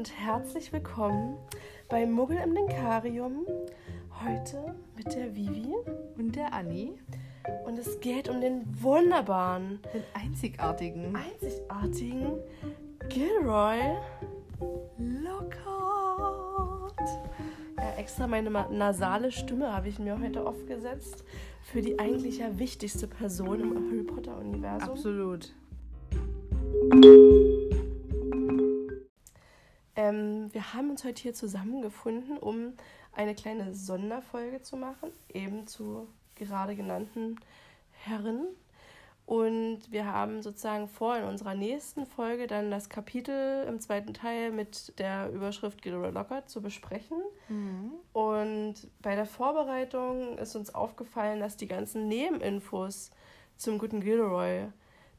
und herzlich willkommen bei Muggel im Denkarium. Heute mit der Vivi und der Anni. Und es geht um den wunderbaren, den einzigartigen, einzigartigen Gilroy Lockhart. Ja, extra meine nasale Stimme habe ich mir heute aufgesetzt für die eigentlich ja wichtigste Person im Harry Potter Universum. Absolut. Ähm, wir haben uns heute hier zusammengefunden, um eine kleine Sonderfolge zu machen, eben zu gerade genannten Herren. Und wir haben sozusagen vor, in unserer nächsten Folge dann das Kapitel im zweiten Teil mit der Überschrift Gilroy Lockhart zu besprechen. Mhm. Und bei der Vorbereitung ist uns aufgefallen, dass die ganzen Nebeninfos zum guten Gilroy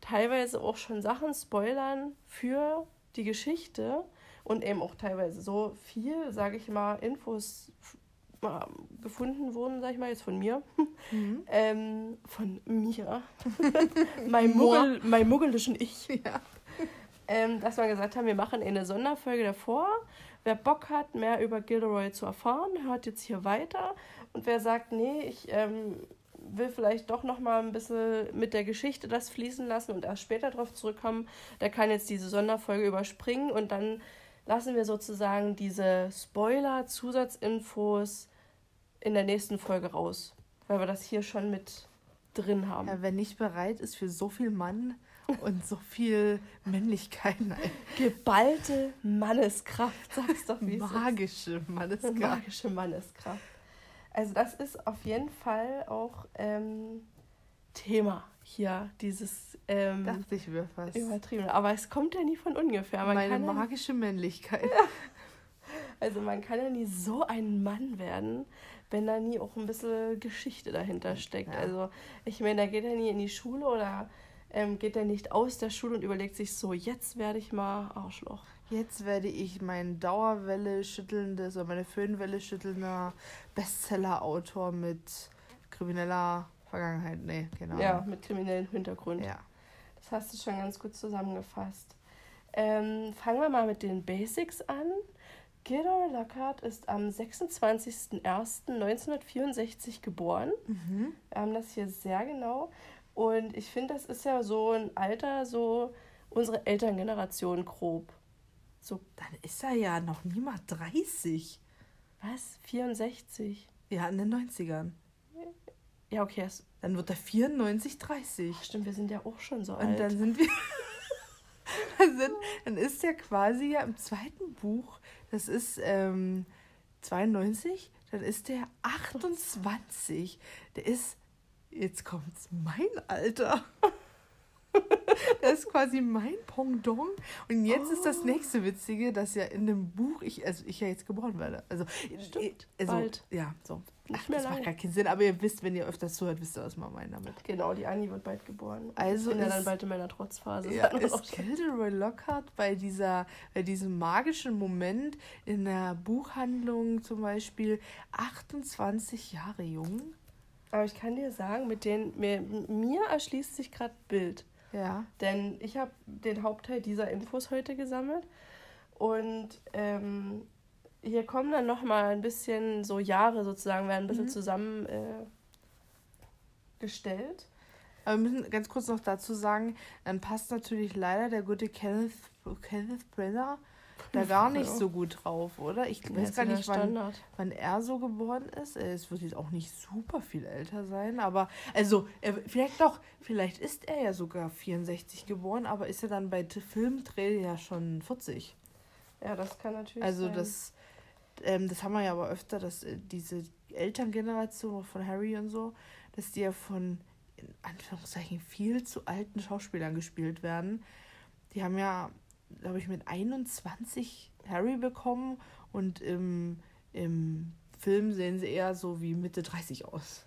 teilweise auch schon Sachen spoilern für die Geschichte und eben auch teilweise so viel, sage ich mal, Infos gefunden wurden, sag ich mal, jetzt von mir. Mhm. ähm, von mir. mein, Muggel, mein muggelischen Ich. Ja. Ähm, dass wir gesagt haben, wir machen eine Sonderfolge davor. Wer Bock hat, mehr über Gilderoy zu erfahren, hört jetzt hier weiter. Und wer sagt, nee, ich ähm, will vielleicht doch noch mal ein bisschen mit der Geschichte das fließen lassen und erst später darauf zurückkommen, der kann jetzt diese Sonderfolge überspringen und dann lassen wir sozusagen diese Spoiler-Zusatzinfos in der nächsten Folge raus, weil wir das hier schon mit drin haben. Ja, wer nicht bereit ist für so viel Mann und so viel Männlichkeit. Nein. Geballte Manneskraft, sag's doch wie Magische. Manneskraft. Magische Manneskraft. Also das ist auf jeden Fall auch ähm, Thema hier, dieses ähm, Dachte ich mir fast. Übertrieben. Aber es kommt ja nie von ungefähr. Man Meine magische ja, Männlichkeit. Also man kann ja nie so ein Mann werden, wenn da nie auch ein bisschen Geschichte dahinter steckt. Ja. Also ich meine, da geht er nie in die Schule oder ähm, geht er nicht aus der Schule und überlegt sich so, jetzt werde ich mal Arschloch. Jetzt werde ich mein Dauerwelle schüttelndes oder meine Föhnwelle schüttelnder Bestseller-Autor mit krimineller Vergangenheit. Nee, genau. Ja, mit kriminellem Hintergrund. Ja. Das hast du schon ganz gut zusammengefasst. Ähm, fangen wir mal mit den Basics an. Gilroy Lockhart ist am 26.01.1964 geboren. Mhm. Wir haben das hier sehr genau. Und ich finde, das ist ja so ein Alter, so unsere Elterngeneration grob. So. Dann ist er ja noch niemals 30. Was? 64? Ja, in den 90ern. Ja, okay. Dann wird er 94, 30. Ach, stimmt, wir sind ja auch schon so Und alt. Und dann sind wir. dann, sind, dann ist er quasi ja im zweiten Buch das ist ähm, 92, dann ist der 28. Der ist, jetzt kommt's, mein Alter. das ist quasi mein Pendant. Und jetzt oh. ist das nächste Witzige, dass ja in dem Buch, ich, also ich ja jetzt geboren werde. Also, Stimmt, also, bald. Ja, so. Nicht mehr das lange. macht gar keinen Sinn, aber ihr wisst, wenn ihr öfters zuhört, wisst ihr, was wir meinen damit. Genau, die Annie wird bald geboren. Also ja dann bald in meiner Trotzphase. Ja, ist Gilderoy Lockhart bei, dieser, bei diesem magischen Moment in der Buchhandlung zum Beispiel 28 Jahre jung? Aber ich kann dir sagen, mit den, mir, mir erschließt sich gerade Bild. Ja. Denn ich habe den Hauptteil dieser Infos heute gesammelt und ähm, hier kommen dann noch mal ein bisschen so Jahre sozusagen werden ein bisschen mhm. zusammen äh. Aber wir müssen ganz kurz noch dazu sagen, dann passt natürlich leider der gute Kenneth, Kenneth Brenner da gar nicht so gut drauf, oder? Ich weiß ja, gar nicht, wann, wann er so geboren ist. Es wird jetzt auch nicht super viel älter sein, aber also er, vielleicht doch, vielleicht ist er ja sogar 64 geboren, aber ist er dann bei Filmdreh ja schon 40. Ja, das kann natürlich also sein. Also das ähm, das haben wir ja aber öfter, dass äh, diese Elterngeneration von Harry und so, dass die ja von, in Anführungszeichen, viel zu alten Schauspielern gespielt werden. Die haben ja, glaube ich, mit 21 Harry bekommen und im, im Film sehen sie eher so wie Mitte 30 aus.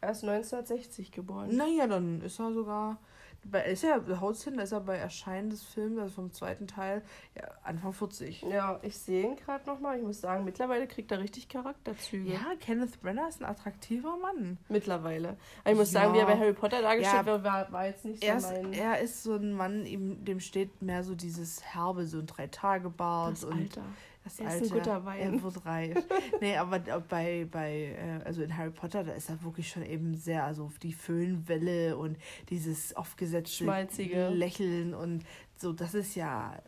Er ist 1960 geboren. Naja, dann ist er sogar. Bei, ist ja, haut hin, ist er bei Erscheinen des Films, also vom zweiten Teil, ja, Anfang 40. Ja, ich sehe ihn gerade nochmal. Ich muss sagen, mittlerweile kriegt er richtig Charakterzüge. Ja, Kenneth Brenner ist ein attraktiver Mann. Mittlerweile. Aber ich muss Ja. sagen, wie er bei Harry Potter dargestellt Ja. wird, war, war jetzt nicht so Er ist, mein... er ist so ein Mann, ihm, dem steht mehr so dieses Herbe, so ein Drei-Tage-Bart und Alter. Das Er ist ein guter Wein. Er wird reif. nee, aber bei, bei äh, also in Harry Potter, da ist er wirklich schon eben sehr, also die Föhnwelle und dieses aufgesetzte Schmalzige. Lächeln und so, das ist ja,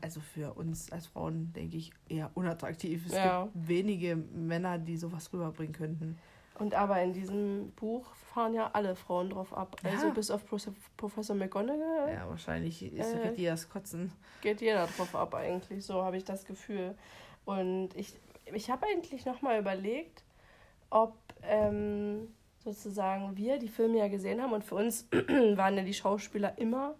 also für uns als Frauen, denke ich, eher unattraktiv. Es Ja. gibt wenige Männer, die sowas rüberbringen könnten. Und aber in diesem Buch fahren ja alle Frauen drauf ab. Also Ja. bis auf Prof- Professor McGonagall Ja, wahrscheinlich ist Äh. äh, das Kotzen. geht jeder drauf ab eigentlich. So habe ich das Gefühl. Und ich, ich habe eigentlich nochmal überlegt, ob ähm, sozusagen wir die Filme ja gesehen haben und für uns waren ja die Schauspieler immer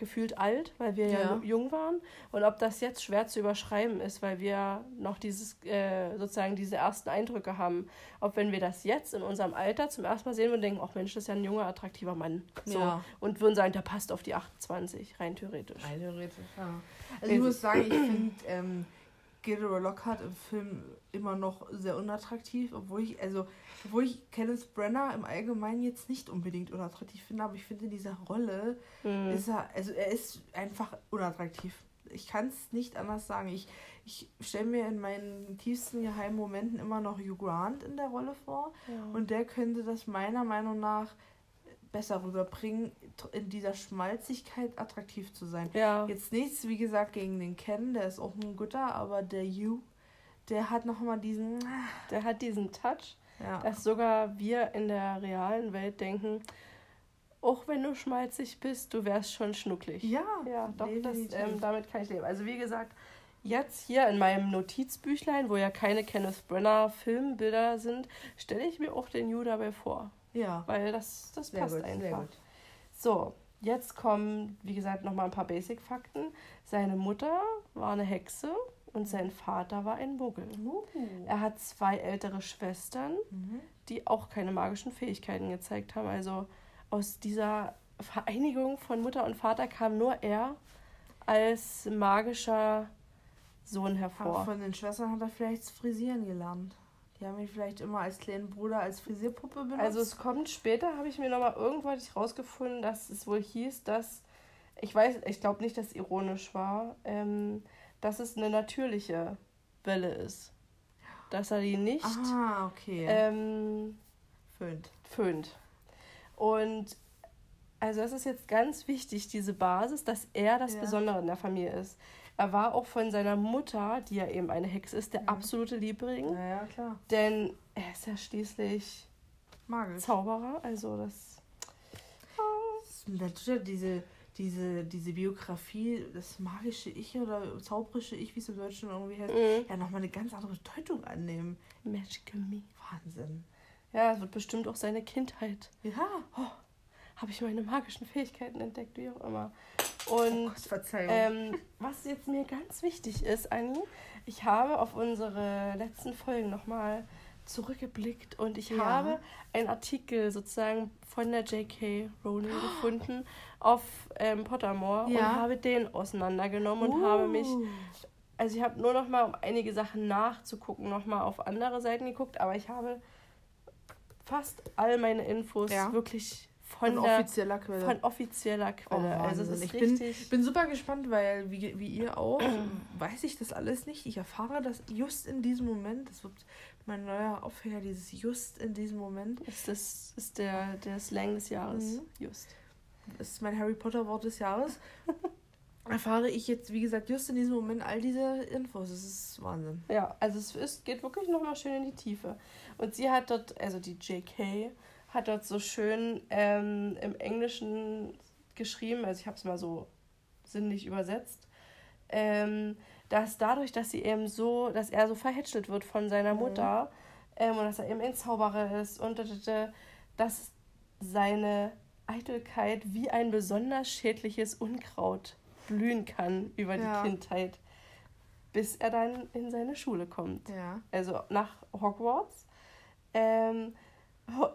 gefühlt alt, weil wir ja, Ja. jung waren und ob das jetzt schwer zu überschreiben ist, weil wir noch dieses äh, sozusagen diese ersten Eindrücke haben, ob wenn wir das jetzt in unserem Alter zum ersten Mal sehen und denken, ach Mensch, das ist ja ein junger attraktiver Mann, so Ja. und würden sagen, der passt auf die 28 rein theoretisch. Rein theoretisch, ja. Also ich muss sagen, ich finde ähm, Gilderoy Lockhart im Film immer noch sehr unattraktiv, obwohl ich, also, obwohl ich Kenneth Brenner im Allgemeinen jetzt nicht unbedingt unattraktiv finde, aber ich finde in dieser Rolle Mhm. ist er, also er ist einfach unattraktiv. Ich kann es nicht anders sagen. Ich, ich stelle mir in meinen tiefsten geheimen Momenten immer noch Hugh Grant in der Rolle vor. Ja. Und der könnte das meiner Meinung nach besser rüberbringen, in dieser Schmalzigkeit attraktiv zu sein. ja. Jetzt nichts, wie gesagt, gegen den Ken, der ist auch ein guter, aber der Hugh, der hat nochmal diesen. Der hat diesen Touch, Ja. dass sogar wir in der realen Welt denken, auch wenn du schmalzig bist, du wärst schon schnucklig. ja, Ja, doch, das, ähm, damit kann ich leben. Also wie gesagt, jetzt hier in meinem Notizbüchlein, wo ja keine Kenneth Brenner Filmbilder sind, stelle ich mir auch den Hugh dabei vor. Ja. Weil das, das Sehr passt gut, sehr einfach. gut. So, jetzt kommen, wie gesagt, nochmal ein paar Basic-Fakten. Seine Mutter war eine Hexe und sein Vater war ein Muggel. Uh. Er hat zwei ältere Schwestern, Mhm. die auch keine magischen Fähigkeiten gezeigt haben. Also aus dieser Vereinigung von Mutter und Vater kam nur er als magischer Sohn Aber hervor. von den Schwestern hat er vielleicht Frisieren gelernt. Die haben ihn vielleicht immer als kleinen Bruder als Frisierpuppe benutzt. Also es kommt später, habe ich mir nochmal ich rausgefunden, dass es wohl hieß, dass, ich weiß, ich glaube nicht, dass es ironisch war, ähm, dass es eine natürliche Welle ist. Dass er die nicht ah, okay. ähm, Föhnt. föhnt. Und also das ist jetzt ganz wichtig, diese Basis, dass er das Ja. Besondere in der Familie ist. Er war auch von seiner Mutter, die ja eben eine Hexe ist, der Mhm. absolute Liebling. Naja, klar. Denn er ist ja schließlich Magisch. Zauberer, also das. Natürlich diese, diese, diese Biografie, das magische Ich oder zauberische Ich, wie es im Deutschen irgendwie heißt, Mhm. ja nochmal eine ganz andere Bedeutung annehmen. Magical Me. Wahnsinn. Ja, es wird bestimmt auch seine Kindheit. Ja. Habe ich meine magischen Fähigkeiten entdeckt, wie auch immer. Oh Und Gott, Verzeihung. Ähm, was jetzt mir ganz wichtig ist, Anni, ich habe auf unsere letzten Folgen nochmal zurückgeblickt und ich Ja. habe einen Artikel sozusagen von der J.K. Rowling gefunden auf ähm, Pottermore und Ja. habe den auseinandergenommen und habe mich, Uh. also ich habe nur nochmal, um einige Sachen nachzugucken, nochmal auf andere Seiten geguckt, aber ich habe fast all meine Infos Ja. wirklich Von von, der, offizieller Quelle. von offizieller Quelle. Oh, also ich bin, bin super gespannt, weil wie, wie ihr auch, weiß ich das alles nicht. Ich erfahre das just in diesem Moment. Das wird mein neuer Aufhänger, dieses just in diesem Moment. Ist das ist der, der Slang des Jahres. Mhm. Just. Das ist mein Harry Potter Wort des Jahres. erfahre ich jetzt, wie gesagt, just in diesem Moment all diese Infos. Das ist Wahnsinn. Ja, also es ist, geht wirklich nochmal schön in die Tiefe. Und sie hat dort, also die JK, hat dort so schön ähm, im Englischen geschrieben, also ich habe es mal so sinnlich übersetzt, ähm, dass dadurch, dass sie eben so, dass er so verhätschelt wird von seiner Mhm. Mutter ähm, und dass er eben ein Zauberer ist und dass seine Eitelkeit wie ein besonders schädliches Unkraut blühen kann über Ja. die Kindheit, bis er dann in seine Schule kommt Ja. also nach Hogwarts. Ähm,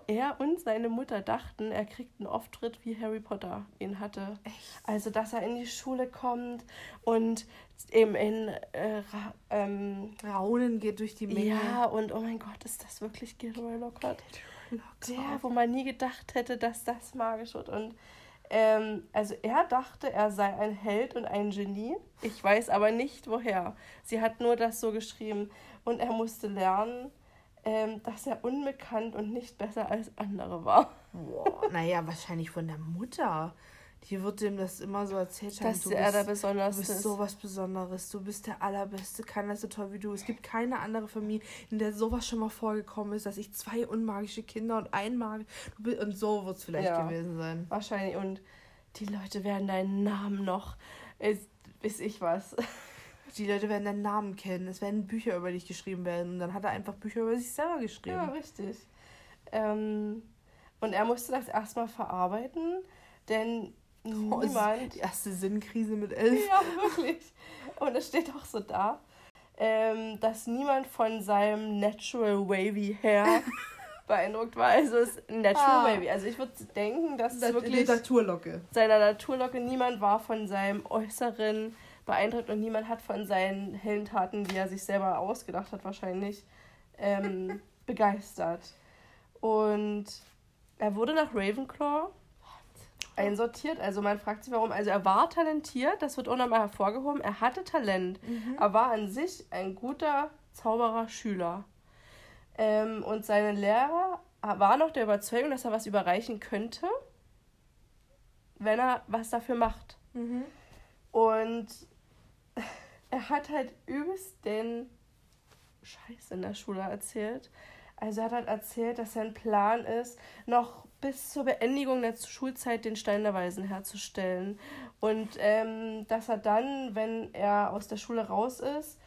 er und seine Mutter dachten, er kriegt einen Auftritt, wie Harry Potter ihn hatte. Echt? Also, dass er in die Schule kommt und eben in äh, Ra ähm, Raunen geht durch die Menge. ja, und oh mein Gott, ist das wirklich Gilroy Lockhart? Der, Der, wo man nie gedacht hätte, dass das magisch wird. Und ähm, also er dachte, er sei ein Held und ein Genie. Ich weiß aber nicht woher. Sie hat nur das so geschrieben. Und er musste lernen, ähm, dass er unbekannt und nicht besser als andere war. Boah, naja, wahrscheinlich von der Mutter. Die wird ihm das immer so erzählt haben. Dass du er bist, da du besonders bist ist. sowas Besonderes. Du bist der Allerbeste. Keiner ist so toll wie du. Es gibt keine andere Familie, in der sowas schon mal vorgekommen ist, dass ich zwei unmagische Kinder und ein magisch. Du und so wird es vielleicht Ja. gewesen sein. Wahrscheinlich. Und die Leute werden deinen Namen noch. Ist, weiß ich was. Die Leute werden deinen Namen kennen. Es werden Bücher über dich geschrieben werden. Und dann hat er einfach Bücher über sich selber geschrieben. Ja, richtig. Ähm, und er musste das erstmal verarbeiten, denn Oh, niemand. die erste Sinnkrise mit elf. Ja, wirklich. Und es steht auch so da, ähm, dass niemand von seinem Natural Wavy Hair beeindruckt war. Also es ist Natural Ah. Wavy. Also ich würde denken, dass es Die wirklich Naturlocke. seiner Naturlocke niemand war von seinem Äußeren beeindruckt und niemand hat von seinen hellen Taten, die er sich selber ausgedacht hat, wahrscheinlich ähm, begeistert. Und er wurde nach Ravenclaw einsortiert. Also man fragt sich, warum. Also er war talentiert, das wird auch nochmal hervorgehoben. Er hatte Talent. Er war an sich ein guter Zauberer Schüler. Ähm, und seine Lehrer waren noch der Überzeugung, dass er was überreichen könnte, wenn er was dafür macht. Mhm. Und er hat halt übelst den Scheiß in der Schule erzählt. Also er hat halt erzählt, dass sein Plan ist, noch bis zur Beendigung der Schulzeit den Stein der Weisen herzustellen. Und ähm, dass er dann, wenn er aus der Schule raus ist,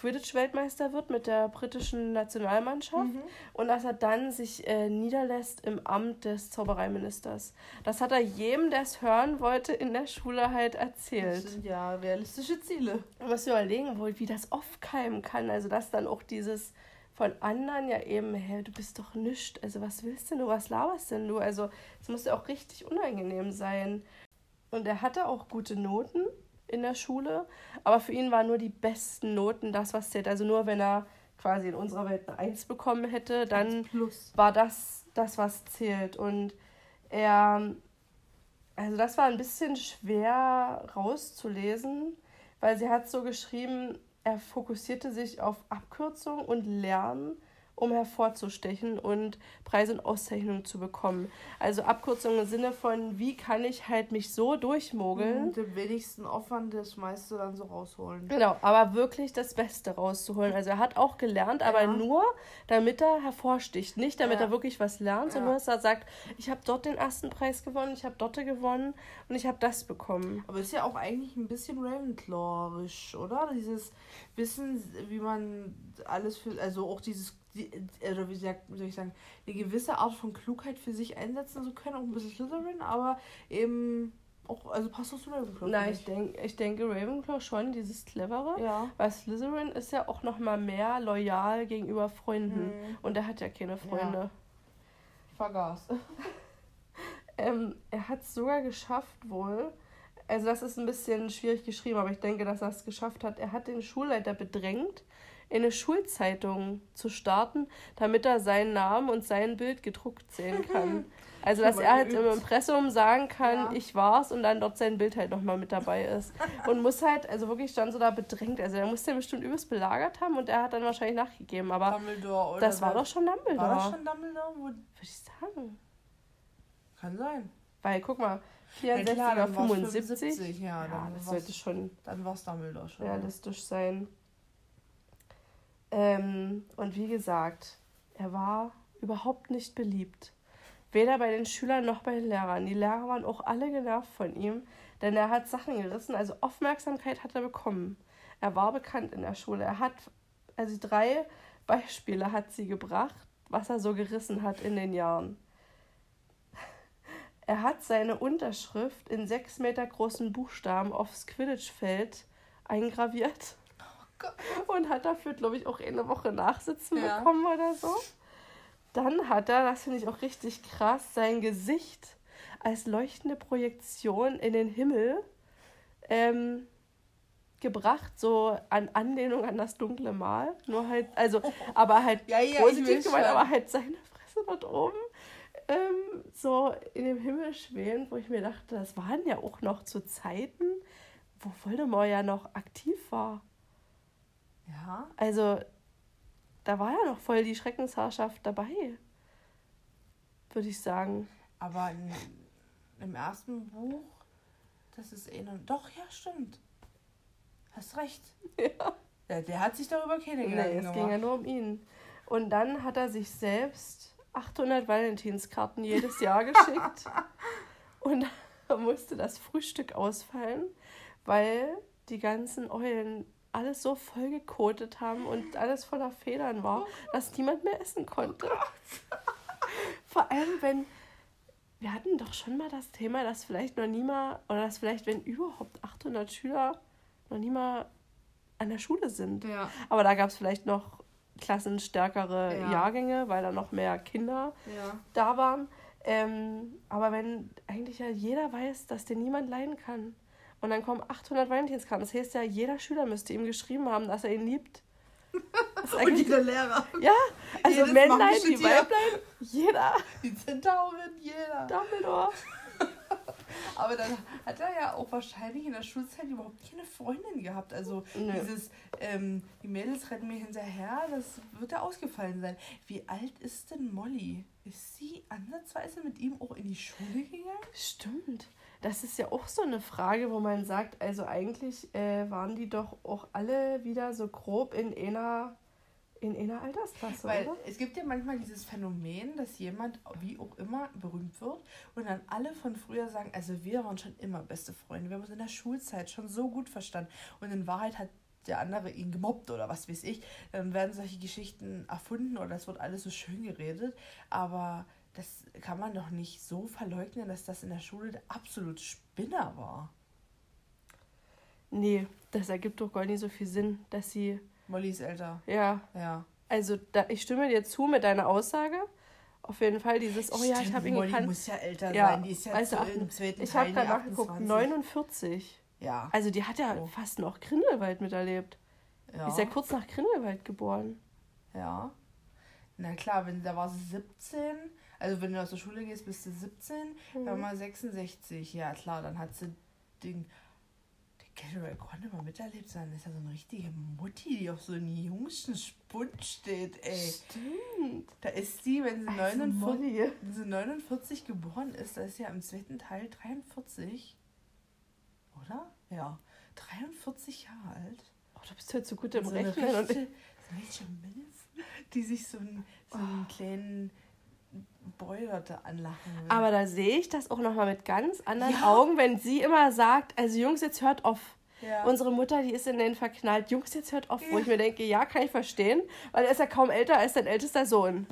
Quidditch-Weltmeister wird mit der britischen Nationalmannschaft Mhm. und dass er dann sich äh, niederlässt im Amt des Zaubereiministers. Das hat er jedem, der es hören wollte, in der Schule halt Das erzählt. sind ja realistische Ziele. Man muss sich überlegen, wo, wie das aufkeimen kann. Also, dass dann auch dieses von anderen ja eben, hey, du bist doch nischt. Also, was willst denn du? Was laberst denn du? Also, es muss ja auch richtig unangenehm sein. Und er hatte auch gute Noten in der Schule, aber für ihn waren nur die besten Noten das, was zählt. Also, nur wenn er quasi in unserer Welt eine Eins bekommen hätte, dann war das das, was zählt. Und er, also das war ein bisschen schwer rauszulesen, weil sie hat so geschrieben, er fokussierte sich auf Abkürzung und Lernen, um hervorzustechen und Preise und Auszeichnungen zu bekommen. Also Abkürzung im Sinne von, wie kann ich halt mich so durchmogeln, Mit dem wenigsten Aufwand das meiste dann so rausholen. Genau, aber wirklich das Beste rauszuholen. Also er hat auch gelernt, aber Ja. nur, damit er hervorsticht. Nicht, damit Ja. er wirklich was lernt, sondern Ja. dass er sagt, ich habe dort den ersten Preis gewonnen, ich habe dort gewonnen und ich habe das bekommen. Aber ist ja auch eigentlich ein bisschen Ravenclawisch, oder? Dieses Wissen, wie man alles für, also auch dieses, die, oder wie, sagt, wie soll ich sagen, eine gewisse Art von Klugheit für sich einsetzen zu können, auch ein bisschen Slytherin, aber eben auch, also passt das zu Ravenclaw. Nein, ich, denk, ich denke Ravenclaw schon, dieses Clevere. Ja. Weil Slytherin ist ja auch noch mal mehr loyal gegenüber Freunden. Hm. Und er hat ja keine Freunde. Ich vergaß. Ähm, er hat es sogar geschafft wohl. Also das ist ein bisschen schwierig geschrieben, aber ich denke, dass er es geschafft hat. Er hat den Schulleiter bedrängt, eine Schulzeitung zu starten, damit er seinen Namen und sein Bild gedruckt sehen kann. Also dass er halt im. Impressum sagen kann, Ja. ich war's und dann dort sein Bild halt nochmal mit dabei ist. Und muss halt, also wirklich stand so da bedrängt. Also er muss den bestimmt übelst belagert haben und er hat dann wahrscheinlich nachgegeben. Aber Dumbledore das war doch schon Dumbledore. War das schon Dumbledore? Würde ich sagen. kann sein. Weil, guck mal, Ja, 64 klar, oder dann war's 75. 75, ja, dann das war's- sollte schon Dann war es Dumbledore schon. realistisch sein. Ähm, und wie gesagt, er war überhaupt nicht beliebt. Weder bei den Schülern noch bei den Lehrern. Die Lehrer waren auch alle genervt von ihm, denn er hat Sachen gerissen, also Aufmerksamkeit hat er bekommen. Er war bekannt in der Schule. Er hat, also drei Beispiele hat sie gebracht, was er so gerissen hat in den Jahren. Er hat seine Unterschrift in sechs Meter großen Buchstaben aufs Quidditch-Feld eingraviert. Und hat dafür, glaube ich, auch eine Woche Nachsitzen Ja. bekommen oder so. dann hat er, das finde ich auch richtig krass, sein Gesicht als leuchtende Projektion in den Himmel ähm, gebracht, so an Anlehnung an das dunkle Mal. Nur halt, also, aber halt Ja, ja, positiv gemeint, aber halt seine Fresse dort oben ähm, so in dem Himmel schwebend, wo ich mir dachte, das waren ja auch noch zu Zeiten, wo Voldemort ja noch aktiv war. Ja. Also, da war ja noch voll die Schreckensherrschaft dabei. Würde ich sagen. Aber in, im ersten Buch, das ist eh noch. Doch, ja, stimmt. Hast recht. Ja. Der, der hat sich darüber keine Nee, Gedanken es gemacht. ging ja nur um ihn. Und dann hat er sich selbst 800 Valentinskarten jedes Jahr geschickt. Und musste das Frühstück ausfallen, weil die ganzen Eulen alles so vollgekotet haben und alles voller Federn war, dass niemand mehr essen konnte. Vor allem, wenn wir hatten doch schon mal das Thema, dass vielleicht noch nie mal, oder dass vielleicht, wenn überhaupt 800 Schüler noch nie mal an der Schule sind. Ja. Aber da gab es vielleicht noch klassenstärkere Ja. Jahrgänge, weil da noch mehr Kinder Ja. da waren. Ähm, aber wenn eigentlich ja jeder weiß, dass den niemand leiden kann. Und dann kommen 800 Valentinskarten. Das heißt ja, jeder Schüler müsste ihm geschrieben haben, dass er ihn liebt. Und eigentlich, jeder Lehrer. ja, also jedes Männlein, die. Weiblein, jeder. Die Zentaurin, jeder. Dumbledore. Aber dann hat er ja auch wahrscheinlich in der Schulzeit überhaupt keine Freundin gehabt. Also Nö. dieses, ähm, die Mädels rennen mir hinterher, das wird ja ausgefallen sein. Wie alt ist denn Molly? Ist sie ansatzweise mit ihm auch in die Schule gegangen? Stimmt. Das ist ja auch so eine Frage, wo man sagt, also eigentlich äh, waren die doch auch alle wieder so grob in einer, in einer Altersklasse, Weil oder? es gibt ja manchmal dieses Phänomen, dass jemand, wie auch immer, berühmt wird und dann alle von früher sagen, also wir waren schon immer beste Freunde, wir haben uns in der Schulzeit schon so gut verstanden und in Wahrheit hat der andere ihn gemobbt oder was weiß ich, dann werden solche Geschichten erfunden oder es wird alles so schön geredet, aber das kann man doch nicht so verleugnen, dass das in der Schule der absolute Spinner war. Nee, das ergibt doch gar nicht so viel Sinn, dass sie, Molly ist älter, ja, ja. also da, ich stimme dir zu mit deiner Aussage. Auf jeden Fall dieses, oh ja, ich habe ihn Molly gekannt. muss ja älter Ja, sein, die ist ja zu, achten- im zweiten Ich habe gerade nachgeguckt, 28. 49. Ja, Also die hat ja Oh. fast noch Grindelwald miterlebt. ja. Die ist ja kurz nach Grindelwald geboren. Ja. Na klar, wenn da war sie 17, also wenn du aus der Schule gehst, bist du 17, Mhm. dann mal 66. Ja klar, dann hat sie den, General konnte mal miterlebt sein. Das ist ja so eine richtige Mutti, die auf so einen jungschen Spund steht, ey. Stimmt. Da ist sie, wenn sie, Also 49, Molly. wenn sie 49 geboren ist, da ist sie ja im zweiten Teil 43. Oder? Ja. 43 Jahre alt. Oh, du bist halt so gut im so eine Rechnen. Und richtige, so eine richtige Milf, die sich so einen, so einen kleinen Dort anlachen will. Aber da sehe ich das auch nochmal mit ganz anderen Ja. Augen, wenn sie immer sagt, also Jungs, jetzt hört auf. ja. Unsere Mutter, die ist in den verknallt. Jungs, jetzt hört auf. Wo ich mir denke, ja, kann ich verstehen, weil er ist ja kaum älter als dein ältester Sohn.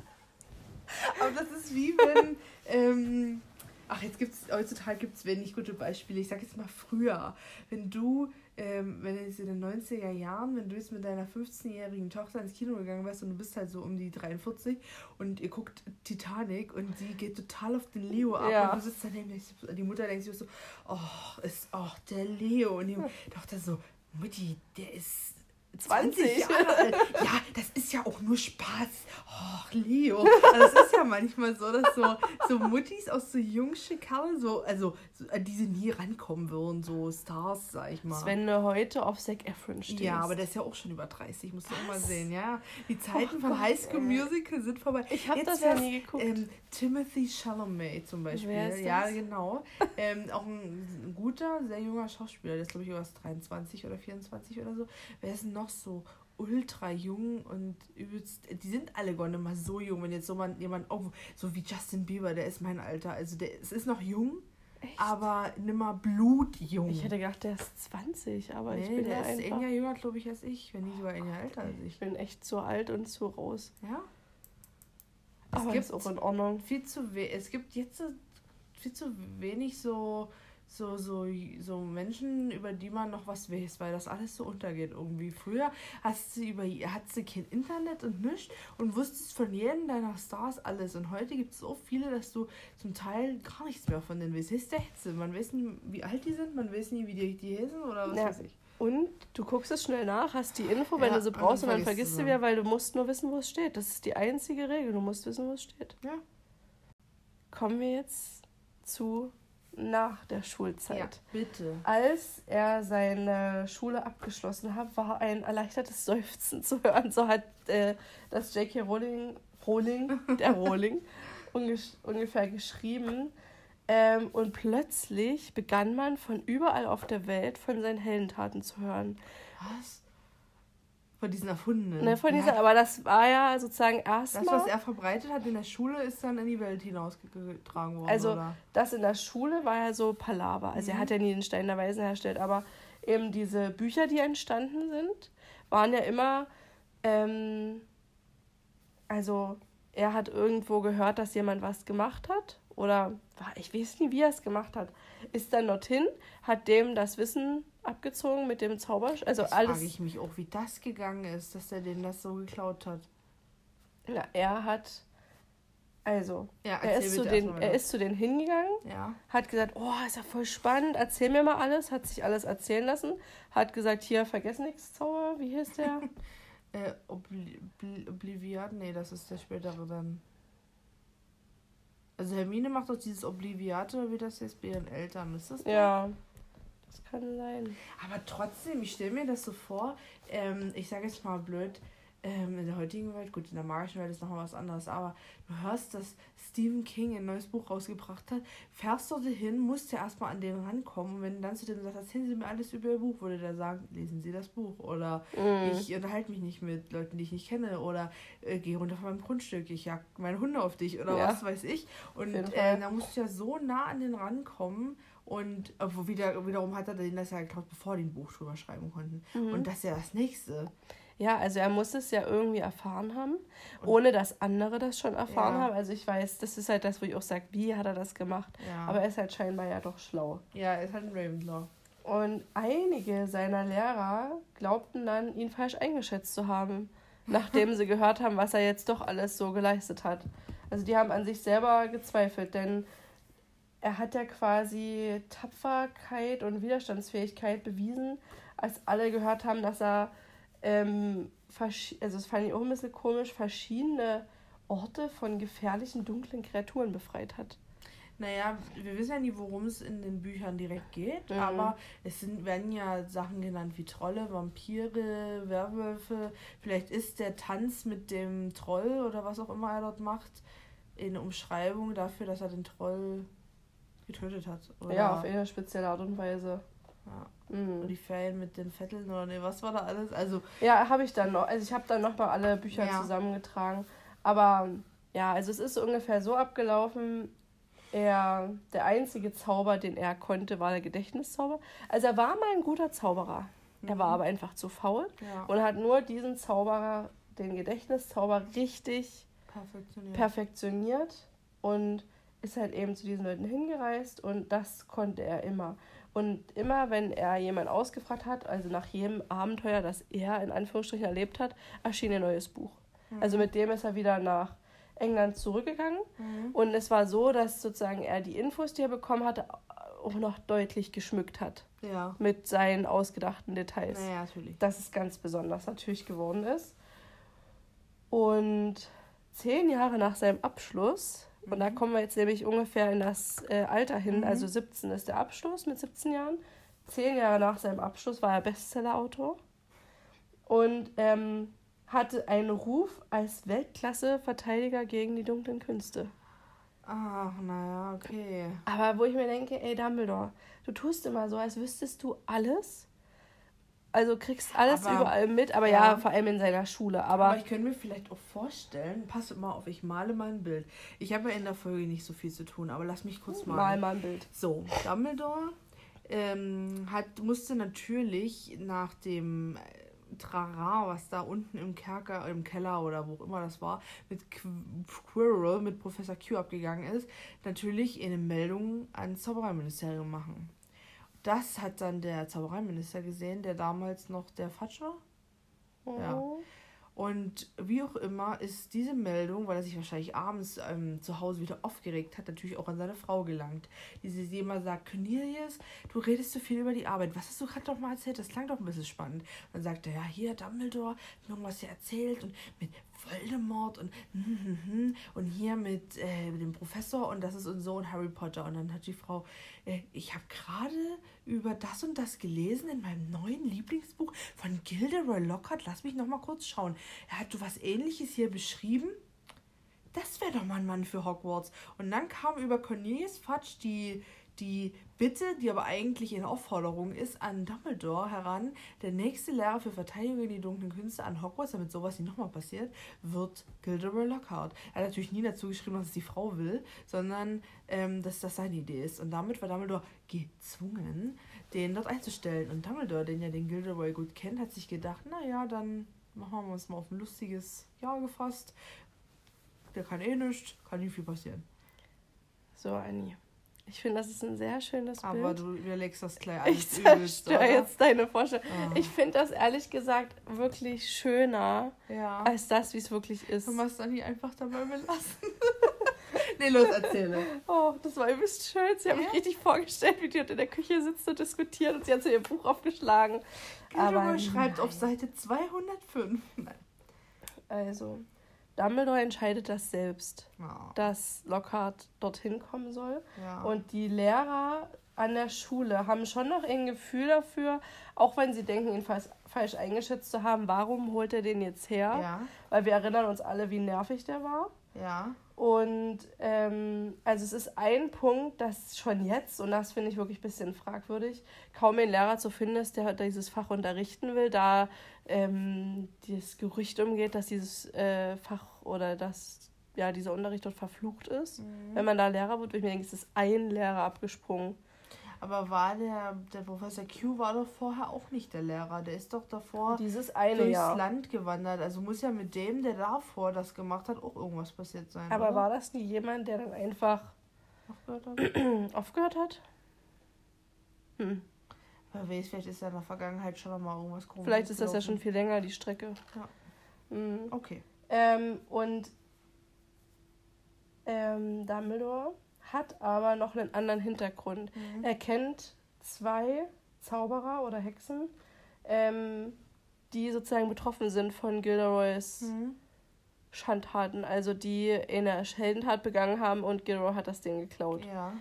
Aber das ist wie wenn. ähm, ach, jetzt gibt's heutzutage gibt es wenig gute Beispiele. Ich sag jetzt mal früher. Wenn du, ähm, wenn jetzt in den 90er Jahren, wenn du jetzt mit deiner 15-jährigen Tochter ins Kino gegangen wärst und du bist halt so um die 43 und ihr guckt Titanic und sie geht total auf den Leo ab Ja. und du sitzt daneben, die Mutter denkt sich so, oh, ist auch der Leo. Und die Tochter so, Mutti, der ist 20 20. Jahre alt. Ja, das ist ja auch nur Spaß. Och, Leo. Also es ist ja manchmal so, dass so, so Muttis aus so jungsche Kerle, so, also so, an die sie nie rankommen würden, so Stars, sag ich mal. Als wenn du heute auf Zac Efron stehst. ja, aber der ist ja auch schon über 30, musst du auch mal sehen, ja. Die Zeiten Oh von High School. Musical sind vorbei. Ich hab Jetzt das ja nie geguckt. Ähm, Timothy Chalamet zum Beispiel. Wer ist Ja, das? genau. ähm, auch ein guter, sehr junger Schauspieler. Der ist, glaube ich, über 23 oder 24 oder so. Wer ist denn noch so ultra jung und übelst. Die sind alle gar nicht mal so jung. Wenn jetzt so man, jemand, oh, so wie Justin Bieber, der ist mein Alter. Also der es ist noch jung, Echt? aber nimmer blutjung. Ich hätte gedacht, der ist 20, aber ich nee, bin der ja ist ein Jahr jünger, glaube ich, als ich. Wenn nicht sogar ein Jahr älter als Ich ich. bin echt zu alt und zu raus. Ja? Es Aber gibt ist auch in Ordnung. viel zu we es gibt jetzt viel zu wenig so so, so, so Menschen, über die man noch was weiß, weil das alles so untergeht irgendwie. Früher hast du über hast du kein Internet und nichts und wusstest von jedem deiner Stars alles. Und heute gibt es so viele, dass du zum Teil gar nichts mehr von denen weißt. Ist der Hetze. Man weiß nie, wie alt die sind, man weiß nie, wie die, die heißen oder was Ja. weiß ich. Und du guckst es schnell nach, hast die Info, wenn Ja, du sie brauchst, und dann vergisst du wieder, weil du musst nur wissen, wo es steht. Das ist die einzige Regel. Du musst wissen, wo es steht. Ja. Kommen wir jetzt zu nach der Schulzeit. Ja, bitte. Als er seine Schule abgeschlossen hat, war ein erleichtertes Seufzen zu hören. So hat äh, das J.K. Rowling, Rowling, der Rowling, unge- ungefähr geschrieben. Ähm, und plötzlich begann man von überall auf der Welt von seinen Heldentaten zu hören. Was? Von diesen erfundenen. Ne, von Ja, dieser, aber das war ja sozusagen das, was erstmal. er verbreitet hat in der Schule, ist dann in die Welt hinausgetragen worden. Also, oder? Das in der Schule war ja so Palaver. Also er Mhm. hat ja nie den Stein der Weisen hergestellt, aber eben diese Bücher, die entstanden sind, waren ja immer, ähm, also er hat irgendwo gehört, dass jemand was gemacht hat oder ich weiß nie, wie er es gemacht hat. Ist dann dorthin, hat dem das Wissen abgezogen mit dem Zauber, also Jetzt alles. frage ich mich auch, wie das gegangen ist, dass er denen das so geklaut hat. Na, er hat, also Ja, er ist, zu den, er ist zu denen hingegangen Ja. hat gesagt, oh, ist ja voll spannend, erzähl mir mal alles, hat sich alles erzählen lassen, hat gesagt, hier, vergessen nichts Zauber, wie hieß der? Äh, Obli Obli Obliviat? Nee, das ist der spätere dann. Also Hermine macht doch dieses Obliviate, wie das jetzt bei ihren Eltern. Ist das der? ja, das kann sein. Aber trotzdem, ich stelle mir das so vor, ähm, ich sage jetzt mal blöd, ähm, in der heutigen Welt, gut, in der magischen Welt ist nochmal was anderes, aber du hörst, dass Stephen King ein neues Buch rausgebracht hat, fährst du hin, musst ja erstmal an den rankommen und wenn du dann zu dem sagst, erzählen Sie mir alles über Ihr Buch, würde der sagen, lesen Sie das Buch oder Mhm. ich unterhalte mich nicht mit Leuten, die ich nicht kenne oder äh, gehe runter von meinem Grundstück, ich jag meine Hunde auf dich oder Ja. was weiß ich und äh, da musst du ja so nah an den rankommen und obwohl wieder, wiederum hat er den das ja geklaut, bevor die ein Buch drüber schreiben konnten. Mhm. Und das ist ja das Nächste. Ja, also er muss es ja irgendwie erfahren haben, Und- ohne dass andere das schon erfahren Ja. haben. Also ich weiß, das ist halt das, wo ich auch sage, wie hat er das gemacht? Ja, Aber er ist halt scheinbar ja doch schlau. ja er ist halt ein Ravenclaw. Und einige seiner Lehrer glaubten dann, ihn falsch eingeschätzt zu haben, nachdem sie gehört haben, was er jetzt doch alles so geleistet hat. Also die haben an sich selber gezweifelt, denn er hat ja quasi Tapferkeit und Widerstandsfähigkeit bewiesen, als alle gehört haben, dass er, ähm, also das fand ich auch ein bisschen komisch, verschiedene Orte von gefährlichen, dunklen Kreaturen befreit hat. Naja, wir wissen ja nie, worum es in den Büchern direkt geht, Mhm. aber es sind, werden ja Sachen genannt wie Trolle, Vampire, Werwölfe. Vielleicht ist der Tanz mit dem Troll oder was auch immer er dort macht, in Umschreibung dafür, dass er den Troll getötet hat. Oder, Ja, auf eine spezielle Art und Weise. ja. Mhm. Und die Ferien mit den Vetteln oder nee, was war da alles? Also, Ja, habe ich dann noch. Also ich habe dann nochmal alle Bücher Ja. zusammengetragen. Aber ja, also es ist ungefähr so abgelaufen. Er, der einzige Zauber, den er konnte, war der Gedächtniszauber. Also er war mal ein guter Zauberer. Er war Mhm. aber einfach zu faul ja, und hat nur diesen Zauberer, den Gedächtniszauber, richtig perfektioniert. perfektioniert und ist halt eben zu diesen Leuten hingereist und das konnte er immer. Und immer, wenn er jemanden ausgefragt hat, also nach jedem Abenteuer, das er in Anführungsstrichen erlebt hat, erschien ein neues Buch. Mhm. Also mit dem ist er wieder nach England zurückgegangen Mhm. und es war so, dass sozusagen er die Infos, die er bekommen hatte, auch noch deutlich geschmückt hat Ja, mit seinen ausgedachten Details naja, natürlich. dass es ganz besonders natürlich geworden ist. Und zehn Jahre nach seinem Abschluss, und da Mhm. kommen wir jetzt nämlich ungefähr in das äh, Alter hin, Mhm. also 17 ist der Abschluss mit 17 Jahren. Zehn Jahre nach seinem Abschluss war er Bestsellerautor und ähm, hatte einen Ruf als Weltklasse-Verteidiger gegen die dunklen Künste. Ach, naja, okay. Aber wo ich mir denke, ey Dumbledore, du tust immer so, als wüsstest du alles. Also kriegst alles Aber- überall mit, aber ja. ja. vor allem in seiner Schule. Aber, Aber, ich könnte mir vielleicht auch vorstellen, pass mal auf, ich male mal ein Bild. Ich habe ja in der Folge nicht so viel zu tun, aber lass mich kurz mal malen. mal ein Bild. So, Dumbledore ähm, hat, musste natürlich nach dem äh, Trara, was da unten im Kerker, im Keller oder wo auch immer das war, mit Qu Quirrell, mit Professor Q abgegangen ist, natürlich eine Meldung ans Zaubereiministerium machen. Das hat dann der Zaubereiminister gesehen, der damals noch der Fatsch war. Ja. Mhm. Und wie auch immer ist diese Meldung, weil er sich wahrscheinlich abends ähm, zu Hause wieder aufgeregt hat, natürlich auch an seine Frau gelangt. Die sie immer sagt, Cornelius, du redest zu viel über die Arbeit. Was hast du gerade noch mal erzählt? Das klang doch ein bisschen spannend. dann sagt er, ja, hier, Dumbledore hat mir irgendwas hier erzählt und mit Voldemort und und hier mit, äh, dem Professor und das ist und so und Harry Potter. Und dann hat die Frau, äh, ich habe gerade über das und das gelesen in meinem neuen Lieblingsbuch von Gilderoy Lockhart. Lass mich noch mal kurz schauen. Er hat du was ähnliches hier beschrieben. Das wäre doch mal ein Mann für Hogwarts. Und dann kam über Cornelius Fudge die, die Bitte, die aber eigentlich eine Aufforderung ist, an Dumbledore heran, der nächste Lehrer für Verteidigung gegen die dunklen Künste an Hogwarts, damit sowas nicht nochmal passiert, wird Gilderoy Lockhart. Er hat natürlich nie dazu geschrieben, dass es die Frau will, sondern ähm, dass das seine Idee ist. Und damit war Dumbledore gezwungen, den dort einzustellen. Und Dumbledore, den ja den Gilderoy gut kennt, hat sich gedacht, naja, dann machen wir uns mal auf ein lustiges Jahr gefasst. Der kann eh nichts, kann nicht viel passieren. So, Anni. Ich finde, das ist ein sehr schönes Aber Bild. du überlegst das gleich ich alles übelst, zerstöre jetzt deine Vorstellung. Ah. Ich finde das ehrlich gesagt wirklich schöner Ja. als das, wie es wirklich ist. Du machst dann nicht einfach dabei belassen. nee, los, erzähle. Oh, das war übelst schön. Sie hat Ja? mich richtig vorgestellt, wie die in der Küche sitzt und diskutiert und sie hat so ihr Buch aufgeschlagen. Aber Gilderoy schreibt auf nein. Seite 205. Nein. Also, Dumbledore entscheidet das selbst, Ja. dass Lockhart dorthin kommen soll. ja. Und die Lehrer an der Schule haben schon noch ein Gefühl dafür, auch wenn sie denken, ihn falsch, falsch eingeschätzt zu haben, warum holt er den jetzt her? ja. Weil wir erinnern uns alle, wie nervig der war. Ja. Und ähm, also es ist ein Punkt, dass schon jetzt, und das finde ich wirklich ein bisschen fragwürdig, kaum ein Lehrer zu finden ist, der dieses Fach unterrichten will, da ähm, das Gerücht umgeht, dass dieses äh, Fach oder dass ja, dieser Unterricht dort verflucht ist. Wenn man da Lehrer wird, würde ich mir denken, es ist ein Lehrer abgesprungen. Aber war der, der Professor Q war doch vorher auch nicht der Lehrer. Der ist doch davor Dieses eine durchs Jahr. Land gewandert. Also muss ja mit dem, der davor das gemacht hat, auch irgendwas passiert sein. Aber oder? war das nie jemand, der dann einfach Aufgehört hat? aufgehört hat? Hm. Wer weiß, vielleicht ist ja in der Vergangenheit schon mal irgendwas komisches Vielleicht ist das ja schon viel länger, die Strecke. Ja. Mhm. Okay. Ähm, und ähm, Dumbledore hat aber noch einen anderen Hintergrund. Mhm. Er kennt zwei Zauberer oder Hexen, ähm, die sozusagen betroffen sind von Gilderoys Mhm. Schandtaten, also die eine Heldentat begangen haben und Gilderoy hat das Ding geklaut. Ja.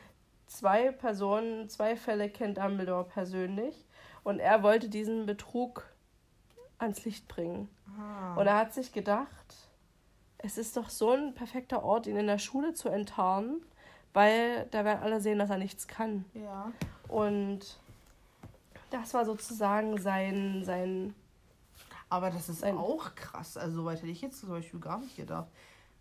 Zwei Personen, zwei Fälle kennt Dumbledore persönlich und er wollte diesen Betrug ans Licht bringen. Ah. Und er hat sich gedacht, es ist doch so ein perfekter Ort, ihn in der Schule zu enttarnen, weil da werden alle sehen, dass er nichts kann. ja. Und das war sozusagen sein, sein Aber das ist Ein- auch krass. Also soweit hätte ich jetzt zum Beispiel gar nicht gedacht.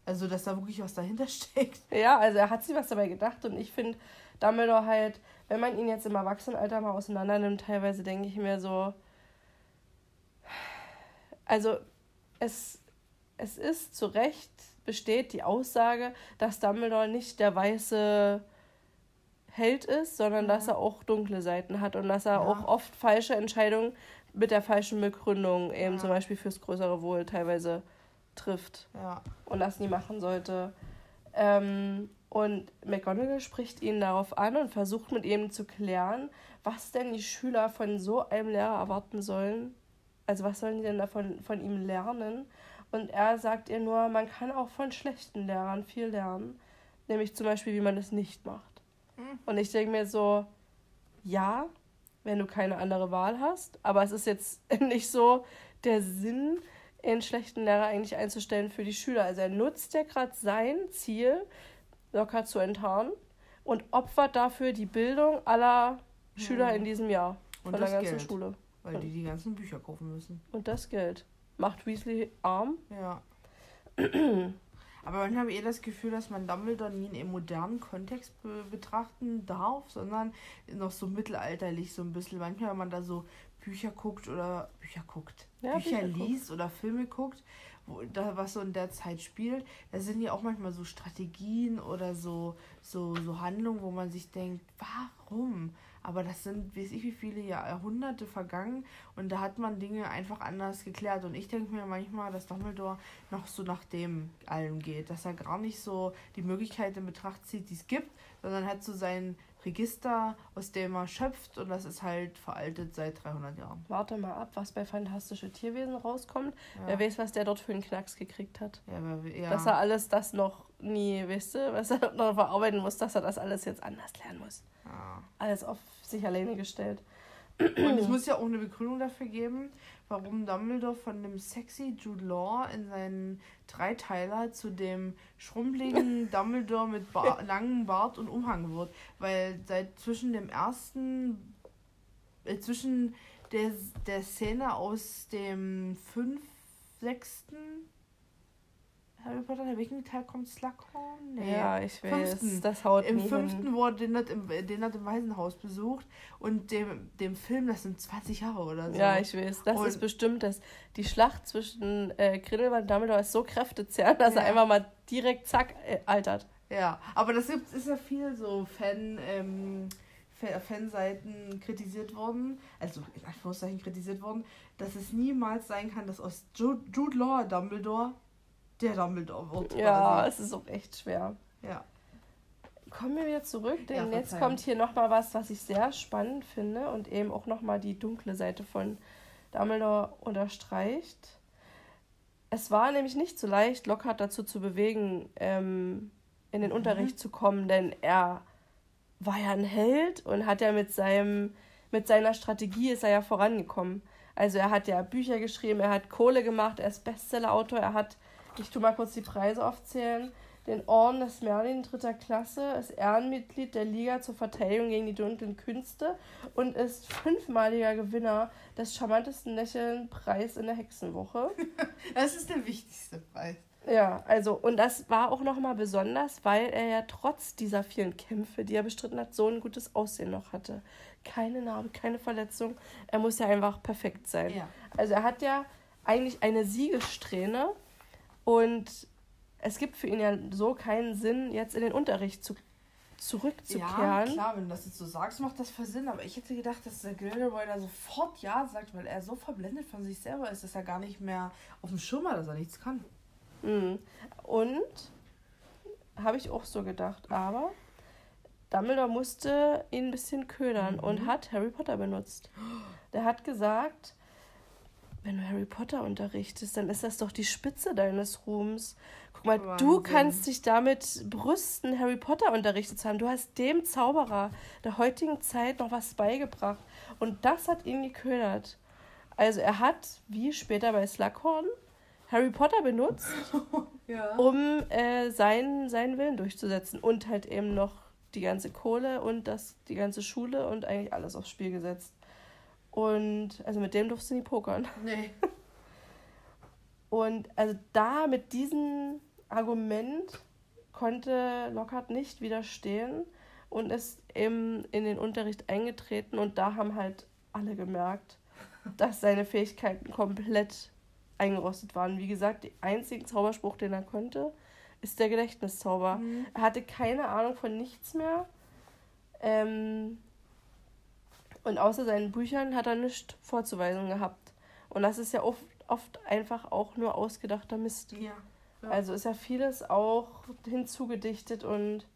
Also, dass da wirklich was dahinter steckt. ja, also er hat sich was dabei gedacht und ich finde Dumbledore halt, wenn man ihn jetzt im Erwachsenenalter mal auseinander nimmt, teilweise denke ich mir so, also es, es ist zu Recht besteht die Aussage, dass Dumbledore nicht der weiße Held ist, sondern dass er auch dunkle Seiten hat und dass er Ja. auch oft falsche Entscheidungen mit der falschen Begründung eben Ja. zum Beispiel fürs größere Wohl teilweise trifft Ja. und das nie machen sollte. Ähm, und McGonagall spricht ihn darauf an und versucht mit ihm zu klären, was denn die Schüler von so einem Lehrer erwarten sollen. Also was sollen die denn davon von ihm lernen? Und er sagt ihr nur, man kann auch von schlechten Lehrern viel lernen. Nämlich zum Beispiel, wie man es nicht macht. Mhm. Und ich denke mir so, ja, wenn du keine andere Wahl hast, aber es ist jetzt nicht so der Sinn, einen schlechten Lehrer eigentlich einzustellen für die Schüler. Also er nutzt ja gerade sein Ziel, locker zu enttarnen und opfert dafür die Bildung aller Schüler Mhm. in diesem Jahr Und von der ganzen Geld. Schule. Weil die die ganzen Bücher kaufen müssen. Und das Geld. Macht Weasley arm? Ja. Aber manchmal habe ich eher das Gefühl, dass man Dumbledore nie in einem modernen Kontext be betrachten darf, sondern noch so mittelalterlich so ein bisschen. Manchmal, wenn man da so Bücher guckt oder Bücher guckt, Ja, Bücher, Bücher guckt. liest oder Filme guckt, wo da was so in der Zeit spielt, da sind ja auch manchmal so Strategien oder so, so, so Handlungen, wo man sich denkt, warum? aber das sind, weiß ich, wie viele Jahrhunderte vergangen und da hat man Dinge einfach anders geklärt. Und ich denke mir manchmal, dass Dumbledore noch so nach dem allem geht, dass er gar nicht so die Möglichkeit in Betracht zieht, die es gibt, sondern hat so sein Register, aus dem er schöpft und das ist halt veraltet seit 300 Jahren. Warte mal ab, was bei Fantastische Tierwesen rauskommt. Ja. Wer weiß, was der dort für einen Knacks gekriegt hat. Ja, aber, ja. Dass er alles das noch nie, weißt du, was er noch verarbeiten muss, dass er das alles jetzt anders lernen muss. Ja. Alles auf sich alleine gestellt. Und es muss ja auch eine Begründung dafür geben, warum Dumbledore von dem sexy Jude Law in seinen Dreiteiler zu dem schrumpeligen Dumbledore mit ba langem Bart und Umhang wird. Weil seit zwischen dem ersten, äh, zwischen der, der Szene aus dem fünf, sechsten Harry Potter, der welchen Teil kommt Slughorn? Nee. Ja, ich weiß. Fünften. Das haut Im fünften wurde den hat, im, den hat im Waisenhaus besucht und dem, dem Film, das sind 20 Jahre oder so. Ja, ich weiß. Das und ist bestimmt das. Die Schlacht zwischen äh, Grindelwald und Dumbledore ist so kräftezehrend, dass ja. er einfach mal direkt zack äh, altert. Ja, aber das gibt, ist ja viel so Fan, ähm, Fanseiten kritisiert worden, also in Anführungszeichen kritisiert worden, dass es niemals sein kann, dass aus Jude Law Dumbledore der Dumbledore wird. Ja, quasi. es ist auch echt schwer. Ja. Kommen wir wieder zurück, denn ja, jetzt kommt hier nochmal was, was ich sehr spannend finde und eben auch nochmal die dunkle Seite von Dumbledore unterstreicht. Es war nämlich nicht so leicht, Lockhart dazu zu bewegen, ähm, in den mhm. Unterricht zu kommen, denn er war ja ein Held und hat ja mit seinem mit seiner Strategie ist er ja vorangekommen. Also er hat ja Bücher geschrieben, er hat Kohle gemacht, er ist Bestsellerautor, er hat ich tue mal kurz die Preise aufzählen. Den Orden des Merlin dritter Klasse, ist Ehrenmitglied der Liga zur Verteidigung gegen die dunklen Künste und ist fünfmaliger Gewinner des charmantesten Lächeln-Preis in der Hexenwoche. Das ist der wichtigste Preis. Ja, also, und das war auch nochmal besonders, weil er ja trotz dieser vielen Kämpfe, die er bestritten hat, so ein gutes Aussehen noch hatte. Keine Narbe, keine Verletzung. Er muss ja einfach perfekt sein. Ja. Also, er hat ja eigentlich eine Siegessträhne und es gibt für ihn ja so keinen Sinn, jetzt in den Unterricht zu, zurückzukehren. Ja, klar, wenn du das jetzt so sagst, macht das voll Sinn. Aber ich hätte gedacht, dass der Gilderoy da sofort Ja sagt, weil er so verblendet von sich selber ist, dass er gar nicht mehr auf dem Schirm hat, dass er nichts kann. Mhm. Und habe ich auch so gedacht. Aber Dumbledore musste ihn ein bisschen ködern mhm. und hat Harry Potter benutzt. Der hat gesagt, wenn du Harry Potter unterrichtest, dann ist das doch die Spitze deines Ruhms. Guck mal, Wahnsinn. du kannst dich damit brüsten, Harry Potter unterrichtet zu haben. Du hast dem Zauberer der heutigen Zeit noch was beigebracht. Und das hat ihn geködert. Also er hat, wie später bei Slughorn, Harry Potter benutzt, ja. um äh, seinen, seinen Willen durchzusetzen. Und halt eben noch die ganze Kohle und das, die ganze Schule und eigentlich alles aufs Spiel gesetzt. Und also mit dem durfst du nie pokern. Nee. Und also da mit diesem Argument konnte Lockhart nicht widerstehen und ist eben in den Unterricht eingetreten und da haben halt alle gemerkt, dass seine Fähigkeiten komplett eingerostet waren. Wie gesagt, der einzige Zauberspruch, den er konnte, ist der Gedächtniszauber. Mhm. Er hatte keine Ahnung von nichts mehr. Ähm, und außer seinen Büchern hat er nichts vorzuweisen gehabt. Und das ist ja oft, oft einfach auch nur ausgedachter Mist. Ja, ja. Also ist ja vieles auch hinzugedichtet und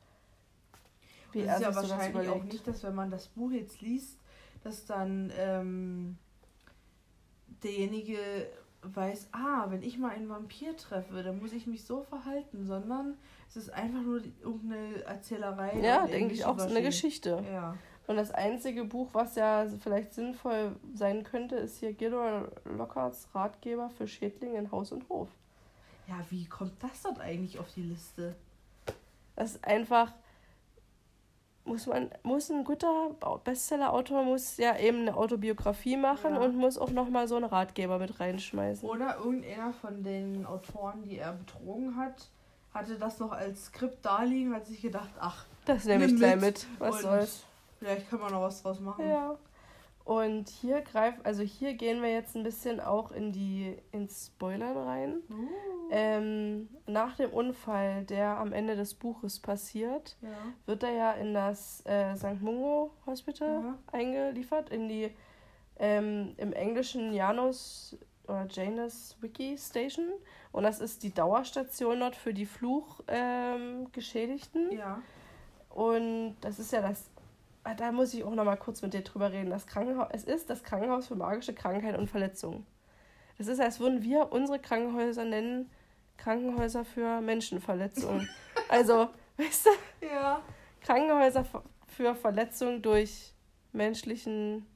wie er ist ja wahrscheinlich auch nicht, dass wenn man das Buch jetzt liest, dass dann ähm, derjenige weiß, ah, wenn ich mal einen Vampir treffe, dann muss ich mich so verhalten, sondern es ist einfach nur irgendeine Erzählerei. Ja, denke ich auch, so eine Geschichte. Ja. Und das einzige Buch, was ja vielleicht sinnvoll sein könnte, ist hier Gilroy Lockharts Ratgeber für Schädlinge in Haus und Hof. Ja, wie kommt das dort eigentlich auf die Liste? Das ist einfach, muss man, muss ein guter Bestseller-Autor muss ja eben eine Autobiografie machen ja. und muss auch nochmal so einen Ratgeber mit reinschmeißen. Oder irgendeiner von den Autoren, die er betrogen hat, hatte das noch als Skript da liegen, hat sich gedacht, ach, das nehme ich gleich mit, was soll's. Vielleicht kann man noch was draus machen. Ja. Und hier greift, also hier gehen wir jetzt ein bisschen auch in die ins Spoilern rein. Uh. Ähm, nach dem Unfall, der am Ende des Buches passiert, Ja. wird er ja in das äh, St. Mungo Hospital Mhm. eingeliefert, in die ähm, im Englischen Janus oder Janus Wiki Station. Und das ist die Dauerstation dort für die Fluchgeschädigten. Ähm. Ja. Und das ist ja das. Ah, Da muss ich auch noch mal kurz mit dir drüber reden. Das Krankenhaus, es ist das Krankenhaus für magische Krankheiten und Verletzungen. Es ist, als würden wir unsere Krankenhäuser nennen Krankenhäuser für Menschenverletzungen. also, weißt du, Ja. Krankenhäuser für Verletzungen durch menschlichen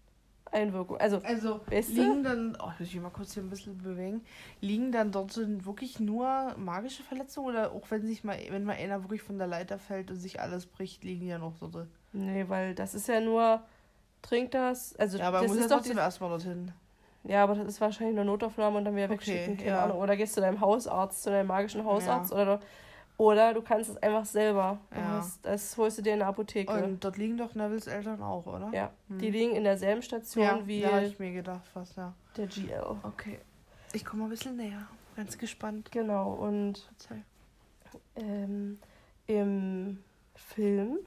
Einwirkungen. Also, Also Weißt du? liegen dann, oh, muss ich mal kurz hier ein bisschen bewegen, liegen dann dort wirklich nur magische Verletzungen oder auch wenn sich mal, wenn mal einer wirklich von der Leiter fällt und sich alles bricht, liegen ja noch dort? Nee, weil das ist ja nur, trink das. Also, Ja, aber das muss ja ist doch trotzdem die, erstmal dorthin. Ja, aber das ist wahrscheinlich eine Notaufnahme und dann wieder Okay, wegschicken. Keine ja. Ahnung. Oder gehst zu deinem Hausarzt, zu deinem magischen Hausarzt oder, oder du kannst es einfach selber. Du Ja. das holst du dir in der Apotheke. Und dort liegen doch Nevils Eltern auch, oder? ja, Hm. die liegen in derselben Station ja, wie ja, habe ich mir gedacht fast, ja. der GL. Okay. Ich komme mal ein bisschen näher. Ganz gespannt. Genau, und ähm, im Film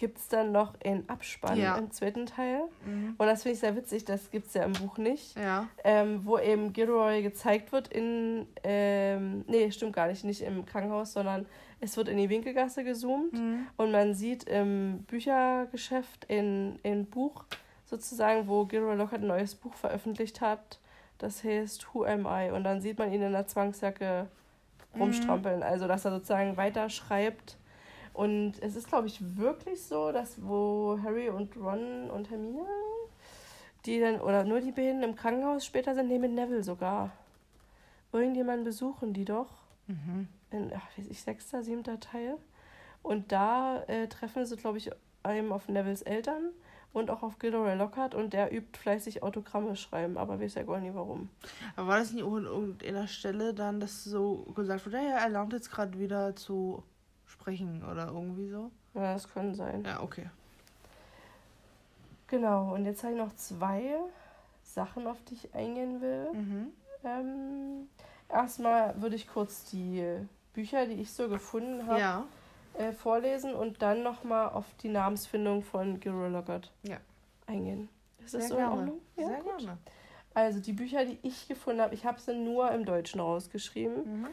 gibt es dann noch einen Abspann Ja. im zweiten Teil. Mhm. Und das finde ich sehr witzig, das gibt es ja im Buch nicht. Ja. ähm, wo eben Gilroy gezeigt wird in, ähm, nee, stimmt gar nicht, nicht im Krankenhaus, sondern es wird in die Winkelgasse gezoomt Mhm. und man sieht im Büchergeschäft in, in Buch sozusagen, wo Gilroy Lockhart ein neues Buch veröffentlicht hat, das heißt Who Am I? Und dann sieht man ihn in der Zwangsjacke rumstrampeln, also dass er sozusagen weiter schreibt. Und es ist, glaube ich, wirklich so, dass wo Harry und Ron und Hermine die dann, oder nur die beiden im Krankenhaus später sind, nee, mit Neville sogar. Irgendjemanden besuchen die doch. Mhm. In, ach, weiß ich, sechster, siebter Teil. Und da äh, treffen sie, glaube ich, eben auf Nevilles Eltern und auch auf Gilderoy Lockhart und der übt fleißig Autogramme schreiben, aber weiß ja gar nicht warum. Aber war das nicht an irgendeiner Stelle dann, dass so gesagt wurde, ja, er lernt jetzt gerade wieder zu sprechen oder irgendwie so? Ja, das können sein. Ja, okay. Genau, und jetzt habe ich noch zwei Sachen, auf die ich eingehen will. Mhm. Ähm, erstmal würde ich kurz die Bücher, die ich so gefunden habe, Ja. äh, vorlesen und dann nochmal auf die Namensfindung von Gilroy Lockhart Ja. eingehen. Ist das Sehr so in gerne. Ordnung? Ja, Sehr gut. gerne. Also die Bücher, die ich gefunden habe, ich habe sie nur im Deutschen rausgeschrieben, Mhm.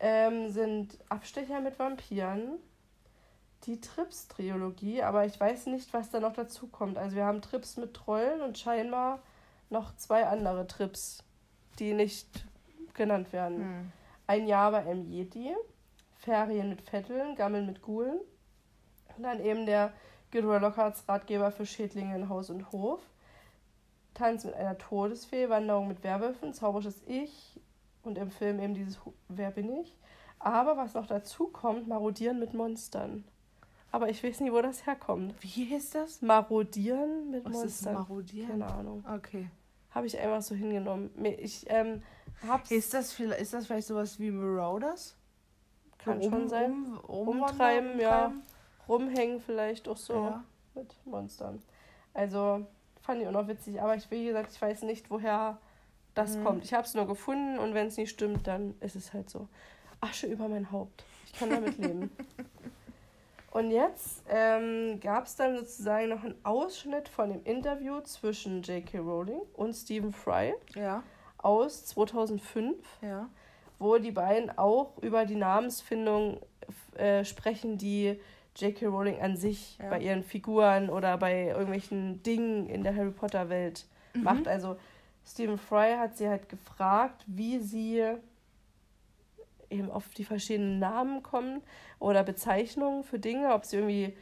Ähm, sind Abstecher mit Vampiren, die Trips-Trilogie, aber ich weiß nicht, was da noch dazu kommt. Also wir haben Trips mit Trollen und scheinbar noch zwei andere Trips, die nicht genannt werden. Mhm. Ein Jahr bei einem Yeti, Ferien mit Vetteln, Gammeln mit Gulen. Und dann eben der Gilroy Lockharts Ratgeber für Schädlinge in Haus und Hof. Tanz mit einer Todesfee, Wanderung mit Werwölfen, Zauberisches Ich und im Film eben dieses Wer bin ich? Aber was noch dazu kommt, Marodieren mit Monstern. Aber ich weiß nie, wo das herkommt. Wie hieß das? Marodieren mit Was ist Monstern. Marodieren? Keine Ahnung. Okay. Habe ich einfach so hingenommen. Ich ähm, hab's. Ist das, vielleicht, ist das vielleicht sowas wie Marauders? kann So schon sein. rum- Umtreiben, rumwandern, ja. Rumhängen vielleicht auch so. Ja. mit Monstern. Also fand ich auch noch witzig, aber ich, wie gesagt, ich weiß nicht, woher das Mhm. kommt. Ich habe es nur gefunden und wenn es nicht stimmt, dann ist es halt so. Asche über mein Haupt. Ich kann damit leben. Und jetzt ähm, gab es dann sozusagen noch einen Ausschnitt von dem Interview zwischen J.K. Rowling und Stephen Fry Ja. aus 2005 Ja. wo die beiden auch über die Namensfindung äh, sprechen, die J.K. Rowling an sich Ja. bei ihren Figuren oder bei irgendwelchen Dingen in der Harry Potter Welt macht. Also Stephen Fry hat sie halt gefragt, wie sie eben auf die verschiedenen Namen kommen oder Bezeichnungen für Dinge, ob sie irgendwie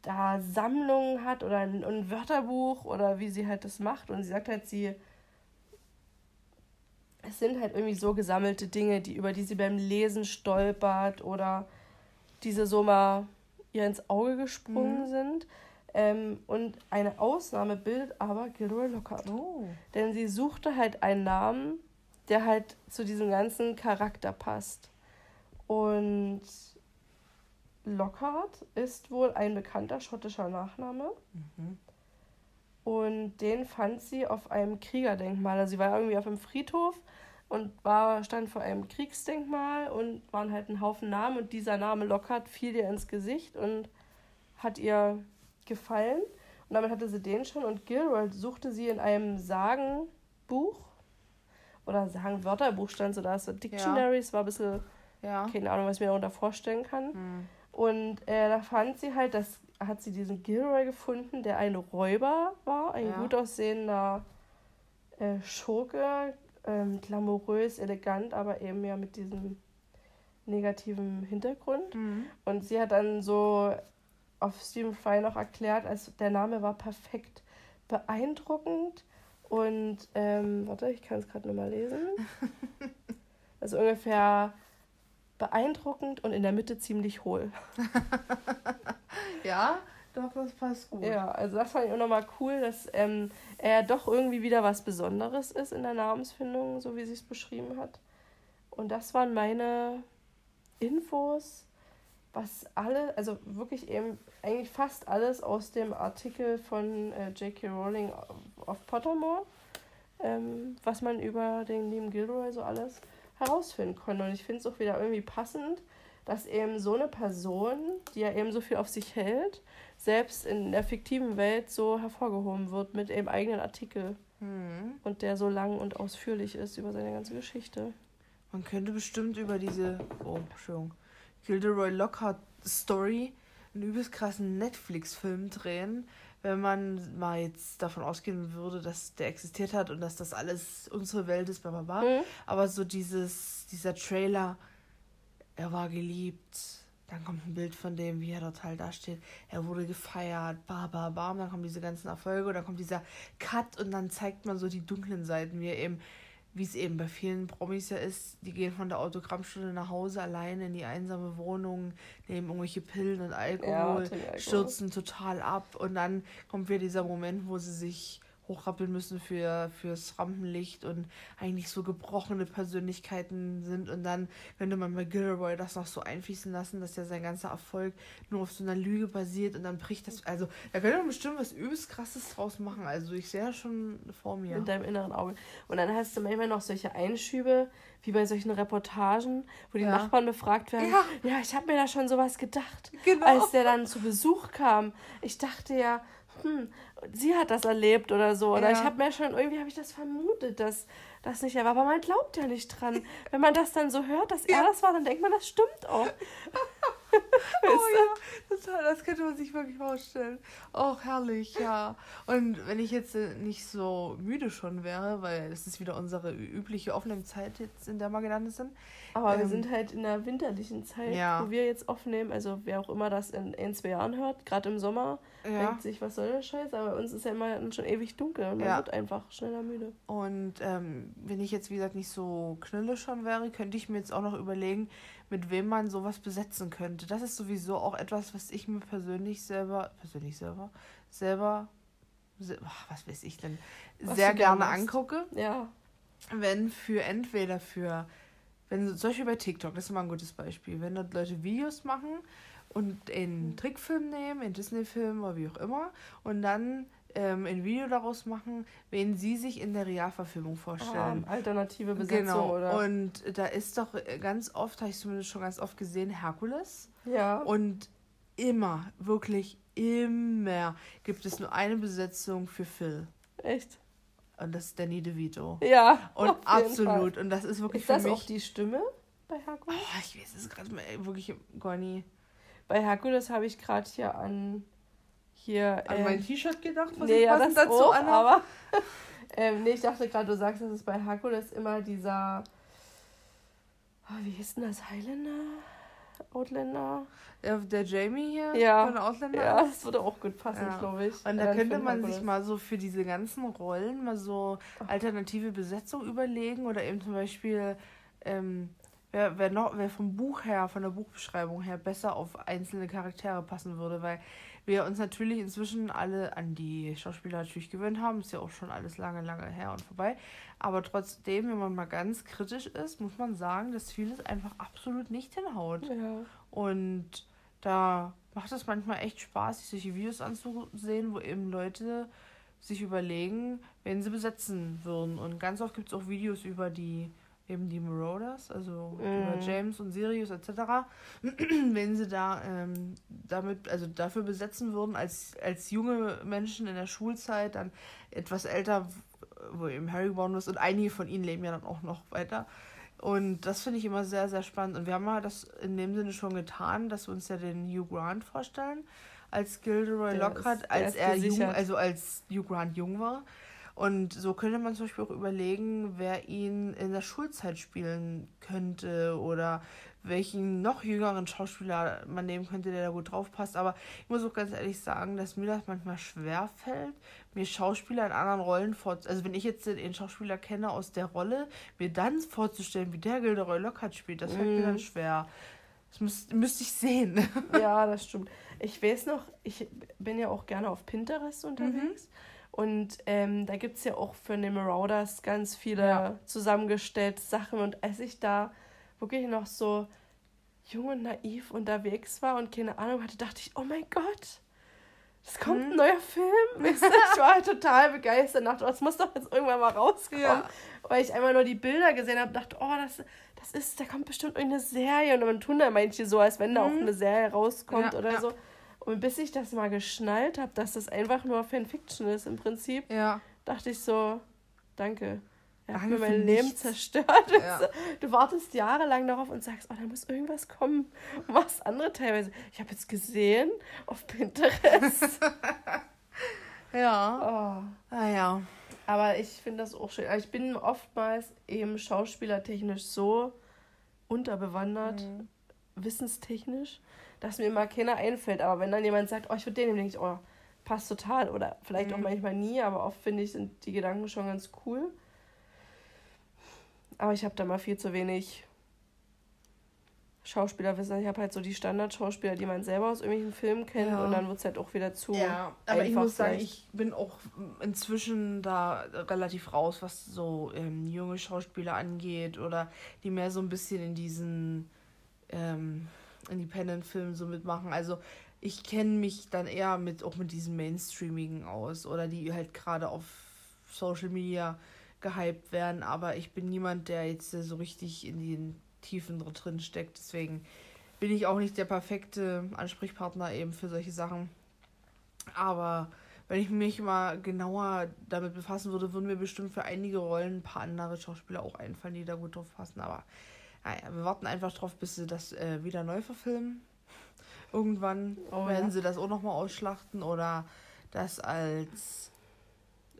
da Sammlungen hat oder ein, ein Wörterbuch oder wie sie halt das macht. Und sie sagt halt, sie es sind halt irgendwie so gesammelte Dinge, die über die sie beim Lesen stolpert oder diese so mal ihr ins Auge gesprungen Mhm. sind. Ähm, und eine Ausnahme bildet aber Gilroy Lockhart. Oh. Denn sie suchte halt einen Namen, der halt zu diesem ganzen Charakter passt. Und Lockhart ist wohl ein bekannter schottischer Nachname. Mhm. Und den fand sie auf einem Kriegerdenkmal. Also sie war irgendwie auf einem Friedhof und war, stand vor einem Kriegsdenkmal und waren halt ein Haufen Namen und dieser Name Lockhart fiel ihr ins Gesicht und hat ihr gefallen. Und damit hatte sie den schon und Gilroy suchte sie in einem Sagenbuch oder Sagenwörterbuch stand so da, so Dictionaries, ja. war ein bisschen, ja. keine Ahnung, was ich mir darunter vorstellen kann. Hm. Und äh, da fand sie halt, das hat sie diesen Gilroy gefunden, der ein Räuber war, ein ja. gut aussehender äh, Schurke, ähm, glamourös, elegant, aber eben ja mit diesem negativen Hintergrund. Mhm. Und sie hat dann so auf Stephen Fry noch erklärt, also der Name war perfekt beeindruckend und ähm, warte, ich kann es gerade nochmal lesen. also ungefähr beeindruckend und in der Mitte ziemlich hohl. ja, doch, das passt gut. Ja, also das fand ich auch nochmal cool, dass ähm, er doch irgendwie wieder was Besonderes ist in der Namensfindung, so wie sie es beschrieben hat. Und das waren meine Infos, was alle, also wirklich eben eigentlich fast alles aus dem Artikel von äh, J.K. Rowling auf Pottermore, ähm, was man über den lieben Gilroy so alles herausfinden konnte. Und ich finde es auch wieder irgendwie passend, dass eben so eine Person, die ja eben so viel auf sich hält, selbst in der fiktiven Welt so hervorgehoben wird mit dem eigenen Artikel. Mhm. Und der so lang und ausführlich ist über seine ganze Geschichte. Man könnte bestimmt über diese, oh, Entschuldigung, Gilderoy Lockhart Story einen übelst krassen Netflix-Film drehen, wenn man mal jetzt davon ausgehen würde, dass der existiert hat und dass das alles unsere Welt ist, bla bla bla. Mhm. Aber so dieses, dieser Trailer, er war geliebt. Dann kommt ein Bild von dem, wie er dort halt da steht. Er wurde gefeiert, ba, ba, bam. Dann kommen diese ganzen Erfolge und dann kommt dieser Cut und dann zeigt man so die dunklen Seiten, wie er eben, wie es eben bei vielen Promis ja ist, die gehen von der Autogrammstunde nach Hause alleine in die einsame Wohnung, nehmen irgendwelche Pillen und Alkohol, ja, stürzen total ab und dann kommt wieder dieser Moment, wo sie sich hochrappeln müssen für fürs Rampenlicht und eigentlich so gebrochene Persönlichkeiten sind und dann könnte man bei Gilroy das noch so einfließen lassen, dass ja sein ganzer Erfolg nur auf so einer Lüge basiert und dann bricht das also da könnte man bestimmt was übelst krasses draus machen also ich sehe ja schon vor mir in deinem inneren Auge und dann hast du manchmal noch solche Einschübe wie bei solchen Reportagen, wo die ja. Nachbarn befragt werden. Ja, ja ich habe mir da schon sowas gedacht, genau. als der dann zu Besuch kam. Ich dachte ja, hm, sie hat das erlebt oder so. Oder ja. ich habe mir schon, irgendwie habe ich das vermutet, dass das nicht er war. Aber man glaubt ja nicht dran. Wenn man das dann so hört, dass ja. er das war, dann denkt man, das stimmt auch. oh ja, total, das könnte man sich wirklich vorstellen. Oh, herrlich, ja. Und wenn ich jetzt äh, nicht so müde schon wäre, weil es ist wieder unsere übliche Aufnahmezeit jetzt, in der wir gelandet sind, aber ähm, wir sind halt in der winterlichen Zeit, ja. wo wir jetzt aufnehmen. Also wer auch immer das in ein, zwei Jahren hört, gerade im Sommer, ja. denkt sich, was soll der Scheiß? Aber bei uns ist ja immer schon ewig dunkel und man ja. wird einfach schneller müde. Und ähm, wenn ich jetzt, wie gesagt, nicht so knülle schon wäre, könnte ich mir jetzt auch noch überlegen, mit wem man sowas besetzen könnte. Das ist sowieso auch etwas, was ich mir persönlich selber, persönlich selber, selber, was weiß ich denn, was sehr gerne angucke. Ja. Wenn für entweder für wenn zum Beispiel bei TikTok, das ist immer ein gutes Beispiel, wenn dort Leute Videos machen und einen Trickfilm nehmen, einen Disney-Film oder wie auch immer, und dann ähm, ein Video daraus machen, wen sie sich in der Realverfilmung vorstellen. Ah, alternative Besetzung, genau. oder? Und da ist doch ganz oft, habe ich zumindest schon ganz oft gesehen, Herkules. Ja. Und immer, wirklich immer gibt es nur eine Besetzung für Phil. Echt? Und das ist Danny DeVito. Ja. Und absolut. Und das ist wirklich ist für mich. Ist das auch die Stimme bei Herkules? Oh, ich weiß es gerade wirklich gar nie. Bei Herkules habe ich gerade hier an hier an äh, mein T-Shirt gedacht, was nee, ich ja, das dazu auch, aber ähm, nee, ich dachte gerade, du sagst, dass es bei Herkules immer dieser oh, wie hieß denn das Highlander? Outlander. Ja, der Jamie hier ja. von Outlander. Ja, das würde auch gut passen, ja. glaube ich. Und da könnte man sich mal so für diese ganzen Rollen mal so alternative Besetzung überlegen oder eben zum Beispiel, ähm, wer, wer, noch, wer vom Buch her, von der Buchbeschreibung her besser auf einzelne Charaktere passen würde, weil wir uns natürlich inzwischen alle an die Schauspieler natürlich gewöhnt haben. Ist ja auch schon alles lange, lange her und vorbei. Aber trotzdem, wenn man mal ganz kritisch ist, muss man sagen, dass vieles einfach absolut nicht hinhaut. Ja. Und da macht es manchmal echt Spaß, sich solche Videos anzusehen, wo eben Leute sich überlegen, wen sie besetzen würden. Und ganz oft gibt es auch Videos über die eben die Marauders, also mm. über James und Sirius etc., wenn sie da ähm, damit, also dafür besetzen würden, als, als junge Menschen in der Schulzeit, dann etwas älter, wo eben Harry geboren ist und einige von ihnen leben ja dann auch noch weiter. Und das finde ich immer sehr, sehr spannend. Und wir haben ja das in dem Sinne schon getan, dass wir uns ja den Hugh Grant vorstellen, als Gilderoy Lockhart, als er jung, also als Hugh Grant jung war. Und so könnte man zum Beispiel auch überlegen, wer ihn in der Schulzeit spielen könnte oder welchen noch jüngeren Schauspieler man nehmen könnte, der da gut drauf passt. Aber ich muss auch ganz ehrlich sagen, dass mir das manchmal schwer fällt, mir Schauspieler in anderen Rollen vorzustellen. Also wenn ich jetzt den Schauspieler kenne aus der Rolle, mir dann vorzustellen, wie der Gilderoy Lockhart spielt, das fällt mm. mir dann mhm. schwer. Das müß, müsste ich sehen. Ja, das stimmt. Ich weiß noch, ich bin ja auch gerne auf Pinterest unterwegs. Mhm. Und ähm, da gibt es ja auch für die Marauders ganz viele ja. zusammengestellte Sachen. Und als ich da wirklich noch so jung und naiv unterwegs war und keine Ahnung hatte, dachte ich, oh mein Gott, es kommt ein mhm. neuer Film. ich war halt total begeistert. Dachte, das muss doch jetzt irgendwann mal rauskommen. Ja. Weil ich einmal nur die Bilder gesehen habe, dachte, oh, das, das ist, da kommt bestimmt irgendeine Serie. Und dann tun da manche so, als wenn da auch mhm. eine Serie rauskommt ja, oder so. Und bis ich das mal geschnallt habe, dass das einfach nur Fanfiction ist im Prinzip, ja. dachte ich so, danke. Er hat mir mein Leben zerstört. Ja. Du wartest jahrelang darauf und sagst, oh, da muss irgendwas kommen. Und machst andere teilweise. Ich habe jetzt gesehen auf Pinterest. ja. Oh. Ah ja. Aber ich finde das auch schön. Also ich bin oftmals eben schauspielertechnisch so unterbewandert, mhm. wissenstechnisch, dass mir immer keiner einfällt. Aber wenn dann jemand sagt, oh, ich würde den nehmen, denke ich, oh, passt total. Oder vielleicht mhm. auch manchmal nie, aber oft finde ich, sind die Gedanken schon ganz cool. Aber ich habe da mal viel zu wenig Schauspielerwissen. Ich habe halt so die Standardschauspieler, die man selber aus irgendwelchen Filmen kennt ja. und dann wird es halt auch wieder zu. Ja, aber ich muss sagen, ich bin auch inzwischen da relativ raus, was so ähm, junge Schauspieler angeht oder die mehr so ein bisschen in diesen ähm, Independent-Filmen so mitmachen. Also ich kenne mich dann eher mit auch mit diesem Mainstreamigen aus oder die halt gerade auf Social Media gehypt werden, aber ich bin niemand, der jetzt so richtig in den Tiefen drin steckt. Deswegen bin ich auch nicht der perfekte Ansprechpartner eben für solche Sachen. Aber wenn ich mich mal genauer damit befassen würde, würden mir bestimmt für einige Rollen ein paar andere Schauspieler auch einfallen, die da gut drauf passen. Aber wir warten einfach drauf, bis sie das äh, wieder neu verfilmen. Irgendwann oh, werden ja. sie das auch nochmal ausschlachten oder das als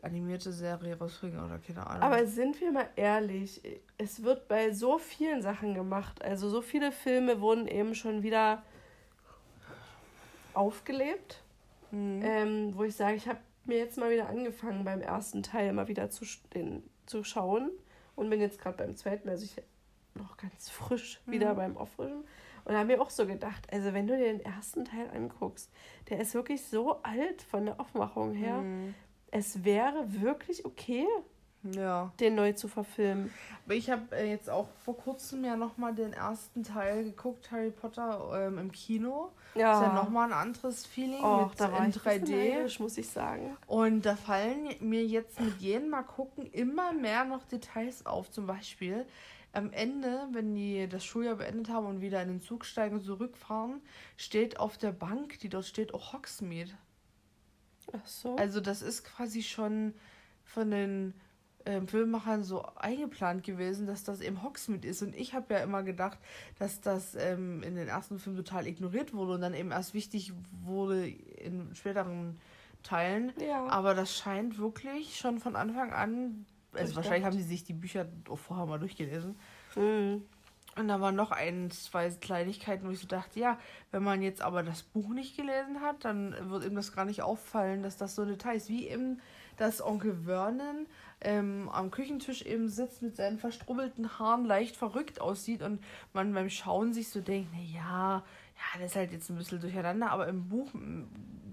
animierte Serie rausbringen oder keine Ahnung. Aber sind wir mal ehrlich, es wird bei so vielen Sachen gemacht. Also so viele Filme wurden eben schon wieder aufgelebt. Mhm. Ähm, wo ich sage, ich habe mir jetzt mal wieder angefangen, beim ersten Teil mal wieder zu, den, zu schauen. Und bin jetzt gerade beim zweiten, also ich noch ganz frisch wieder mhm. beim Auffrischen. Und da haben wir auch so gedacht, also wenn du dir den ersten Teil anguckst, der ist wirklich so alt von der Aufmachung her. Mhm. Es wäre wirklich okay, ja. den neu zu verfilmen. Aber ich habe äh, jetzt auch vor kurzem ja nochmal den ersten Teil geguckt, Harry Potter ähm, im Kino. Ja. Ist ja nochmal ein anderes Feeling oh, mit da war in 3D. Ich muss ich sagen. Und da fallen mir jetzt mit jedem Mal gucken immer mehr noch Details auf. Zum Beispiel, am Ende, wenn die das Schuljahr beendet haben und wieder in den Zug steigen und zurückfahren, steht auf der Bank, die dort steht, auch Hogsmeade. Ach so. Also das ist quasi schon von den ähm, Filmemachern so eingeplant gewesen, dass das eben Hogsmeade ist. Und ich habe ja immer gedacht, dass das ähm, in den ersten Filmen total ignoriert wurde und dann eben erst wichtig wurde in späteren Teilen. Ja. Aber das scheint wirklich schon von Anfang an also wahrscheinlich haben sie sich die Bücher vorher mal durchgelesen. Mhm. Und da waren noch ein, zwei Kleinigkeiten, wo ich so dachte, ja, wenn man jetzt aber das Buch nicht gelesen hat, dann wird ihm das gar nicht auffallen, dass das so Details wie eben, dass Onkel Vernon ähm, am Küchentisch eben sitzt mit seinen verstrubbelten Haaren, leicht verrückt aussieht und man beim Schauen sich so denkt, na ja, ja, das ist halt jetzt ein bisschen durcheinander, aber im Buch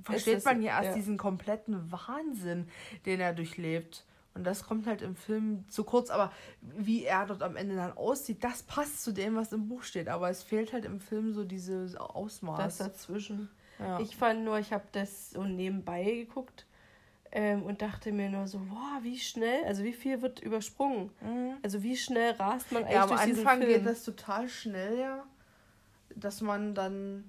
versteht man ja erst ja. diesen kompletten Wahnsinn, den er durchlebt. Und das kommt halt im Film zu kurz, aber wie er dort am Ende dann aussieht, das passt zu dem, was im Buch steht. Aber es fehlt halt im Film so dieses Ausmaß. Das dazwischen. Ja. Ich fand nur, ich habe das so nebenbei geguckt. ähm, und dachte mir nur so, boah, wie schnell, also wie viel wird übersprungen? Also wie schnell rast man eigentlich Ja, am durch diesen Anfang Film? geht das total schnell, ja. Dass man dann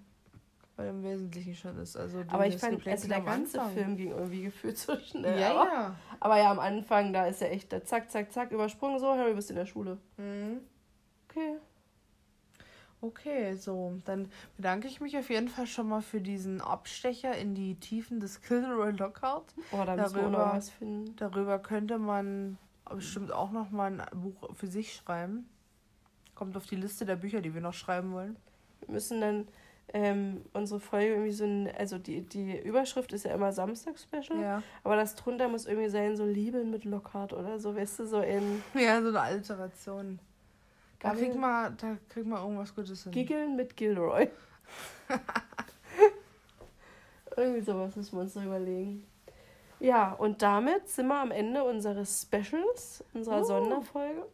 bei dem Wesentlichen schon ist. Also aber ich fand, also der ganze Anfang. Film ging irgendwie gefühlt so schnell. Ja, aber, ja. aber ja, am Anfang, da ist ja echt der zack, zack, zack, übersprungen, so, Harry, bist in der Schule. Mhm. Okay. Okay, so. Dann bedanke ich mich auf jeden Fall schon mal für diesen Abstecher in die Tiefen des Gilderoy Lockhart. Oh, da müssen wir Darüber- noch was finden. Darüber könnte man bestimmt auch noch mal ein Buch für sich schreiben. Kommt auf die Liste der Bücher, die wir noch schreiben wollen. Wir müssen dann ähm, unsere Folge irgendwie so ein, also die, die Überschrift ist ja immer Samstag-Special, Ja. aber das drunter muss irgendwie sein, so Liebe mit Lockhart oder so, weißt du, so in Ja, so eine Alteration. Da kriegt man, da kriegt man irgendwas Gutes hin. Giggeln mit Gilroy. irgendwie sowas müssen wir uns noch überlegen. Ja, und damit sind wir am Ende unseres Specials, unserer Uh. Sonderfolge.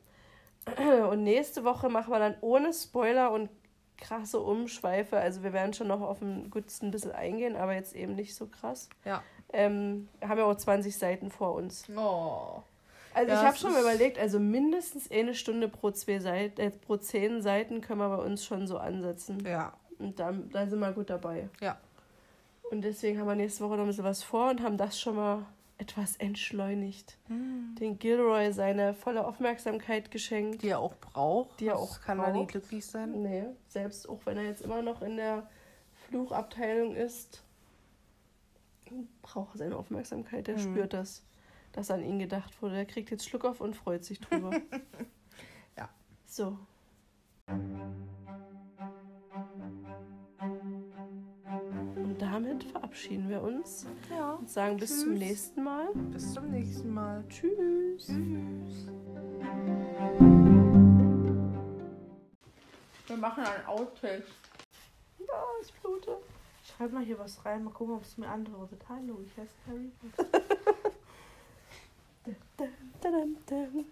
Und nächste Woche machen wir dann ohne Spoiler und krasse Umschweife. Also wir werden schon noch auf den Goodsten ein bisschen eingehen, aber jetzt eben nicht so krass. Ja. Ähm, wir haben ja auch 20 Seiten vor uns. Oh. Also Ja, ich habe schon mal überlegt, also mindestens eine Stunde pro zwei Seiten, äh, pro zehn Seiten können wir bei uns schon so ansetzen. Ja. Und da, da sind wir gut dabei. Ja. Und deswegen haben wir nächste Woche noch ein bisschen was vor und haben das schon mal etwas entschleunigt. Den Gilroy seine volle Aufmerksamkeit geschenkt. Die er auch braucht. Die er auch kann er nie braucht. glücklich sein. Nee, selbst auch wenn er jetzt immer noch in der Fluchabteilung ist, braucht er seine Aufmerksamkeit. Der Mhm. spürt das, dass an ihn gedacht wurde. Er kriegt jetzt Schluck auf und freut sich drüber. Ja. So. Und damit verabschieden wir uns Ja. und sagen bis zum Tschüss. nächsten Mal. Bis zum nächsten Mal. Tschüss. Tschüss. Wir machen ein Outtake. Ja, ich blute. Schreib mal hier was rein, mal gucken, ob es mir antwortet. Hallo, ich heiße Harry. Dum, dum, dum,